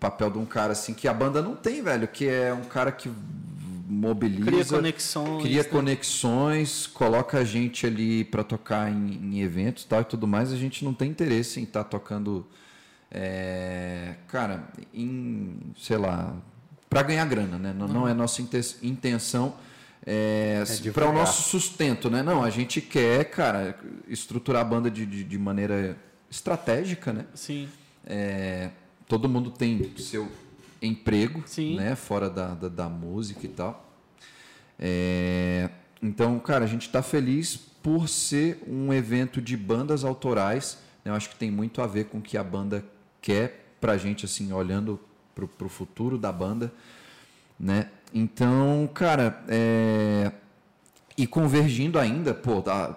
papel de um cara assim que a banda não tem, velho, que é um cara que mobiliza,
Cria conexões.
cria
né?
conexões, coloca a gente ali para tocar em, em eventos e tal e tudo mais. A gente não tem interesse em estar tocando, é, cara, em, sei lá, para ganhar grana, né? Não, não é nossa inten- intenção. É, para o nosso sustento, né? Não, a gente quer, cara, estruturar a banda de, de, de maneira estratégica, né?
Sim.
É, todo mundo tem seu emprego,
Sim.
né? Fora da, da, da música e tal. É, então, cara, a gente está feliz por ser um evento de bandas autorais. né? Eu acho que tem muito a ver com o que a banda quer pra gente, assim, olhando pro, pro futuro da banda, né? Então, cara, é, e convergindo ainda, pô, da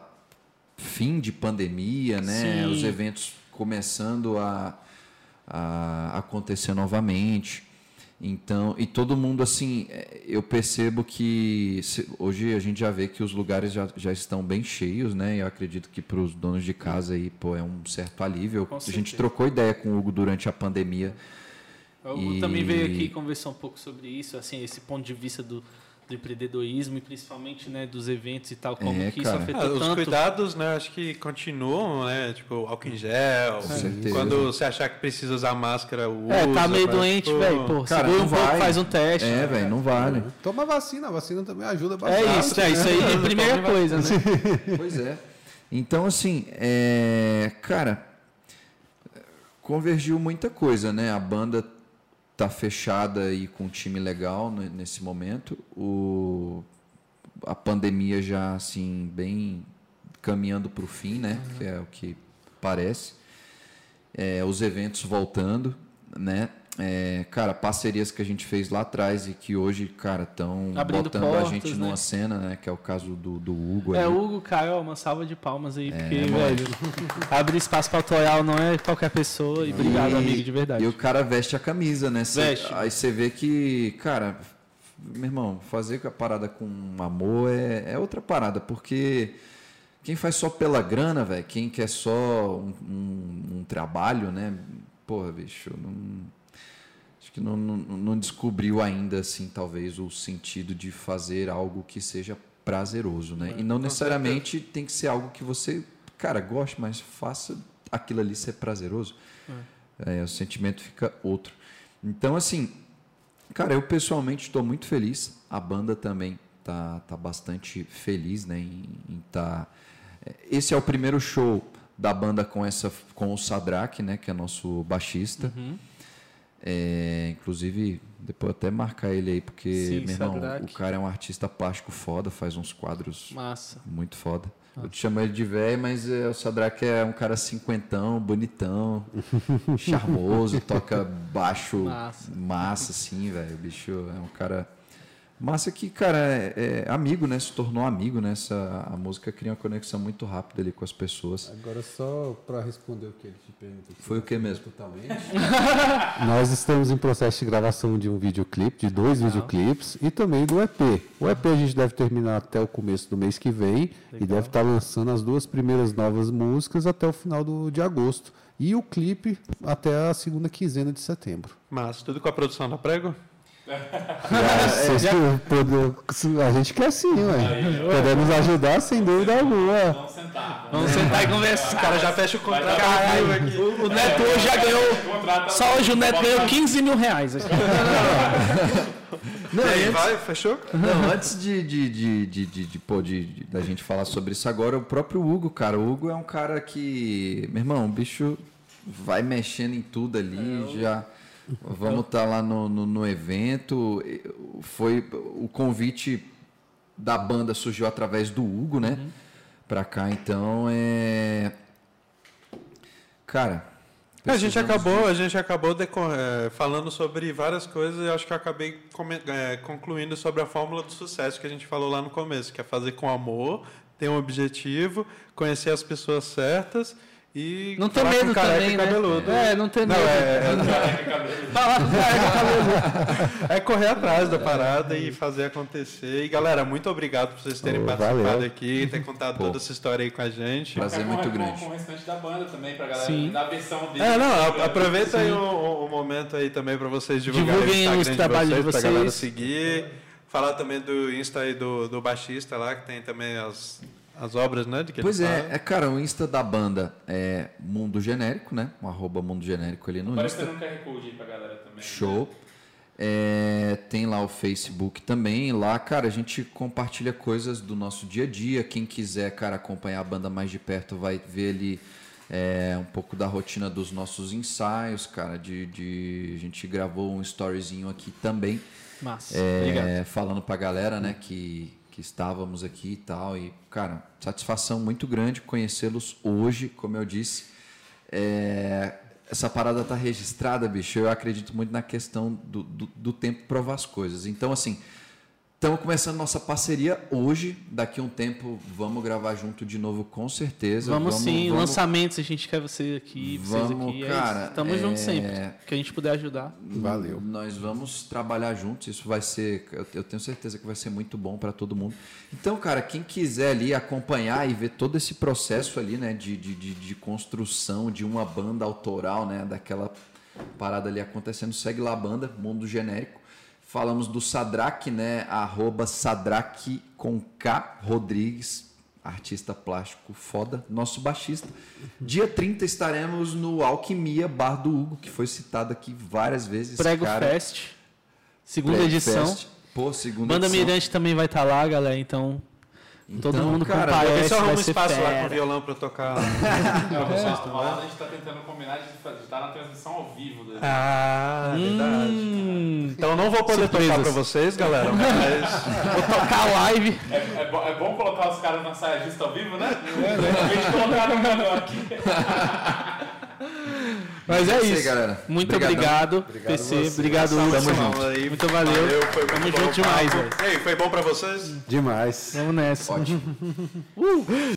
fim de pandemia, né?
Sim.
Os eventos começando a, a acontecer novamente. Então, e todo mundo assim, é, eu percebo que se- hoje a gente já vê que os lugares já, já estão bem cheios, né? Eu acredito que para os donos de casa aí, pô, é um certo alívio. A gente trocou ideia com o Hugo durante a pandemia.
O Hugo
E-
também veio aqui conversar um pouco sobre isso, assim, esse ponto de vista do, do empreendedorismo e principalmente né, dos eventos e tal, como
É,
que
cara.
isso afetou
Ah, os
tanto.
cuidados, né, acho que continuam, né? Tipo, álcool em gel. Quando você achar que precisa usar máscara, usa.
É, tá meio doente, velho. Pô,
cara,
segura um pouco,
vai.
faz um teste.
É, velho, não vale.
Toma vacina, a vacina também ajuda bastante.
É isso, é isso aí é a primeira coisa, né?
Pois é. Então, assim, é, cara, convergiu muita coisa, né? A banda tá fechada e com um time legal ne- nesse momento. O, a pandemia já, assim, bem caminhando para o fim, né? Que é o que parece. É, os eventos voltando, né? É, cara, parcerias que a gente fez lá atrás e que hoje, cara, estão botando a
portas,
gente
né?
numa cena, né? Que é o caso do, do Hugo.
É,
ali.
Hugo, Caio, uma salva de palmas aí, porque,
mano.
velho, abrir espaço pra Toyal não é qualquer pessoa. E obrigado,
E-
amigo, de verdade.
E o cara veste a camisa, né? Cê-
Veste.
Aí você vê que, cara, meu irmão, fazer a parada com amor é, é outra parada, porque quem faz só pela grana, velho, quem quer só um, um- um trabalho, né? Porra, bicho, não. Que não, não, não descobriu ainda, assim, talvez, o sentido de fazer algo que seja prazeroso, né? e não necessariamente tem que ser algo que você, cara, goste, mas faça aquilo ali ser prazeroso. É, o sentimento fica outro. Então, assim, cara, eu pessoalmente estou muito feliz. A banda também tá, tá bastante feliz, né? Em, em tá... Esse é o primeiro show da banda com essa com o Sadrak, né? Que é nosso baixista. É, inclusive, depois até marcar ele aí, porque,
Sim,
meu irmão,
Sadrak.
o cara é um artista plástico foda, faz uns quadros
Massa.
muito foda. Eu te chamo ele de velho, mas é, o Sadrak é um cara cinquentão, bonitão, charmoso, toca baixo
Massa.
massa, assim, velho. O bicho é um cara. Massa que, cara, é, é amigo, né? Se tornou amigo, né? Essa, a música cria uma conexão muito rápida ali com as pessoas.
Agora só para responder o que ele te perguntou.
Foi o que mesmo?
Totalmente. Nós estamos em processo de gravação de um videoclipe, de dois videoclipes e também do EP. O EP a gente deve terminar até o começo do mês que vem e deve estar lançando as duas primeiras novas músicas até o final do, de agosto. E o clipe até a segunda quinzena de setembro.
Mas tudo com a produção da Prego?
Vocês que- pode- a gente quer sim, ué. Podemos ajudar sem dúvida alguma.
Vamos sentar.
Vamos sentar e conversar.
O cara já fecha o contrato.
Caralho, o, o Neto hoje já ganhou. Só hoje o Neto ganhou 15 mil reais. aqui.
Não,
aí,
antes-
vai, fechou?
Não, antes de, de, de, de, de, de, pô, de- de- da gente falar sobre isso agora, o próprio Hugo, cara. O Hugo é um cara que, meu irmão, o bicho vai mexendo em tudo ali, já. Vamos estar lá no, no, no evento. Foi o convite da banda surgiu através do Hugo, né? Pra cá, então é. Cara.
A gente acabou, a gente acabou eh, falando sobre várias coisas e eu acho que eu acabei come- eh, concluindo sobre a fórmula do sucesso que a gente falou lá no começo, que é fazer com amor, ter um objetivo, conhecer as pessoas certas e
Não
com
medo
careca
também,
e
né?
cabeludo.
É, não ter
Não,
medo.
é,
Falar com careca cabeludo.
é correr atrás da parada e fazer acontecer. E galera, muito obrigado por vocês terem
Ô,
participado
valeu.
aqui, ter contado toda essa história aí com a gente.
Prazer
Fica
muito
com,
grande.
Com, com o restante da banda também, pra galera
Sim.
dar a versão dele.
É, não, aproveita aí o, o- momento aí também para vocês divulgarem
Divulguem
o
os
Instagram
trabalhos
de
de
vocês, pra galera
vocês.
seguir. Falar também do Insta aí do, do baixista lá, que tem também as, as obras, né? Que
Pois é, é, cara, o Insta da banda é Mundo Genérico, né? Um arroba Mundo Genérico ali no Insta.
Aparecendo um QR Code aí pra galera também.
Show. É, tem lá o Facebook também. Lá, cara, a gente compartilha coisas do nosso dia a dia. Quem quiser, cara, acompanhar a banda mais de perto vai ver ali é, um pouco da rotina dos nossos ensaios, cara. De, de- a gente gravou um storyzinho aqui também.
Massa.
É,
Obrigado.
falando pra galera, né, que, que estávamos aqui e tal. E, cara, satisfação muito grande conhecê-los hoje, como eu disse. É, essa parada tá registrada, bicho. Eu acredito muito na questão do, do, do tempo provar as coisas. Então, assim, estamos começando nossa parceria hoje. Daqui a um tempo vamos gravar junto de novo, com certeza.
Vamos, sim,
vamos-
lançamentos a gente quer você aqui, vocês
Vamos,
aqui.
cara,
é isso. Tamo
é-
junto sempre. Que a gente puder ajudar.
Valeu.
Nós vamos trabalhar juntos. Isso vai ser, eu- eu tenho certeza que vai ser muito bom para todo mundo. Então, cara, quem quiser ali acompanhar e ver todo esse processo ali, né, de, de, de, de construção de uma banda autoral, né, daquela parada ali acontecendo, segue lá a banda, Mundo Genérico. Falamos do Sadrak, né, arroba Sadrak com K Rodrigues, artista plástico foda, nosso baixista. Dia 30 estaremos no Alquimia Bar do Hugo, que foi citado aqui várias vezes.
Prego
cara.
Fest. Segunda
Prego
edição.
Fest. Pô, segunda
Banda
edição.
Mirante também vai estar lá, galera. Então, todo
Então,
mundo
cara,
comparece.
Eu arrumo
vai
um espaço lá com
fera.
o violão para eu tocar.
Não, vocês a gente tá tentando combinar de estar na transmissão ao vivo. né?
Ah, verdade.
Hum,
Então eu não vou poder tocar
Surpresas.
para vocês, galera, mas
vou tocar live.
É, é, bo- é bom colocar os caras na saia justa ao vivo, né? Em vez de colocar no canal aqui.
Mas é
isso aí, galera.
Muito
Obrigadão.
obrigado, PC. Obrigado, Hugo.
Tamo junto. Aí,
Muito valeu.
foi
Tamo
muito
junto demais, velho.
E aí, foi bom para vocês?
Demais.
Vamos nessa.
Ótimo.
Uh,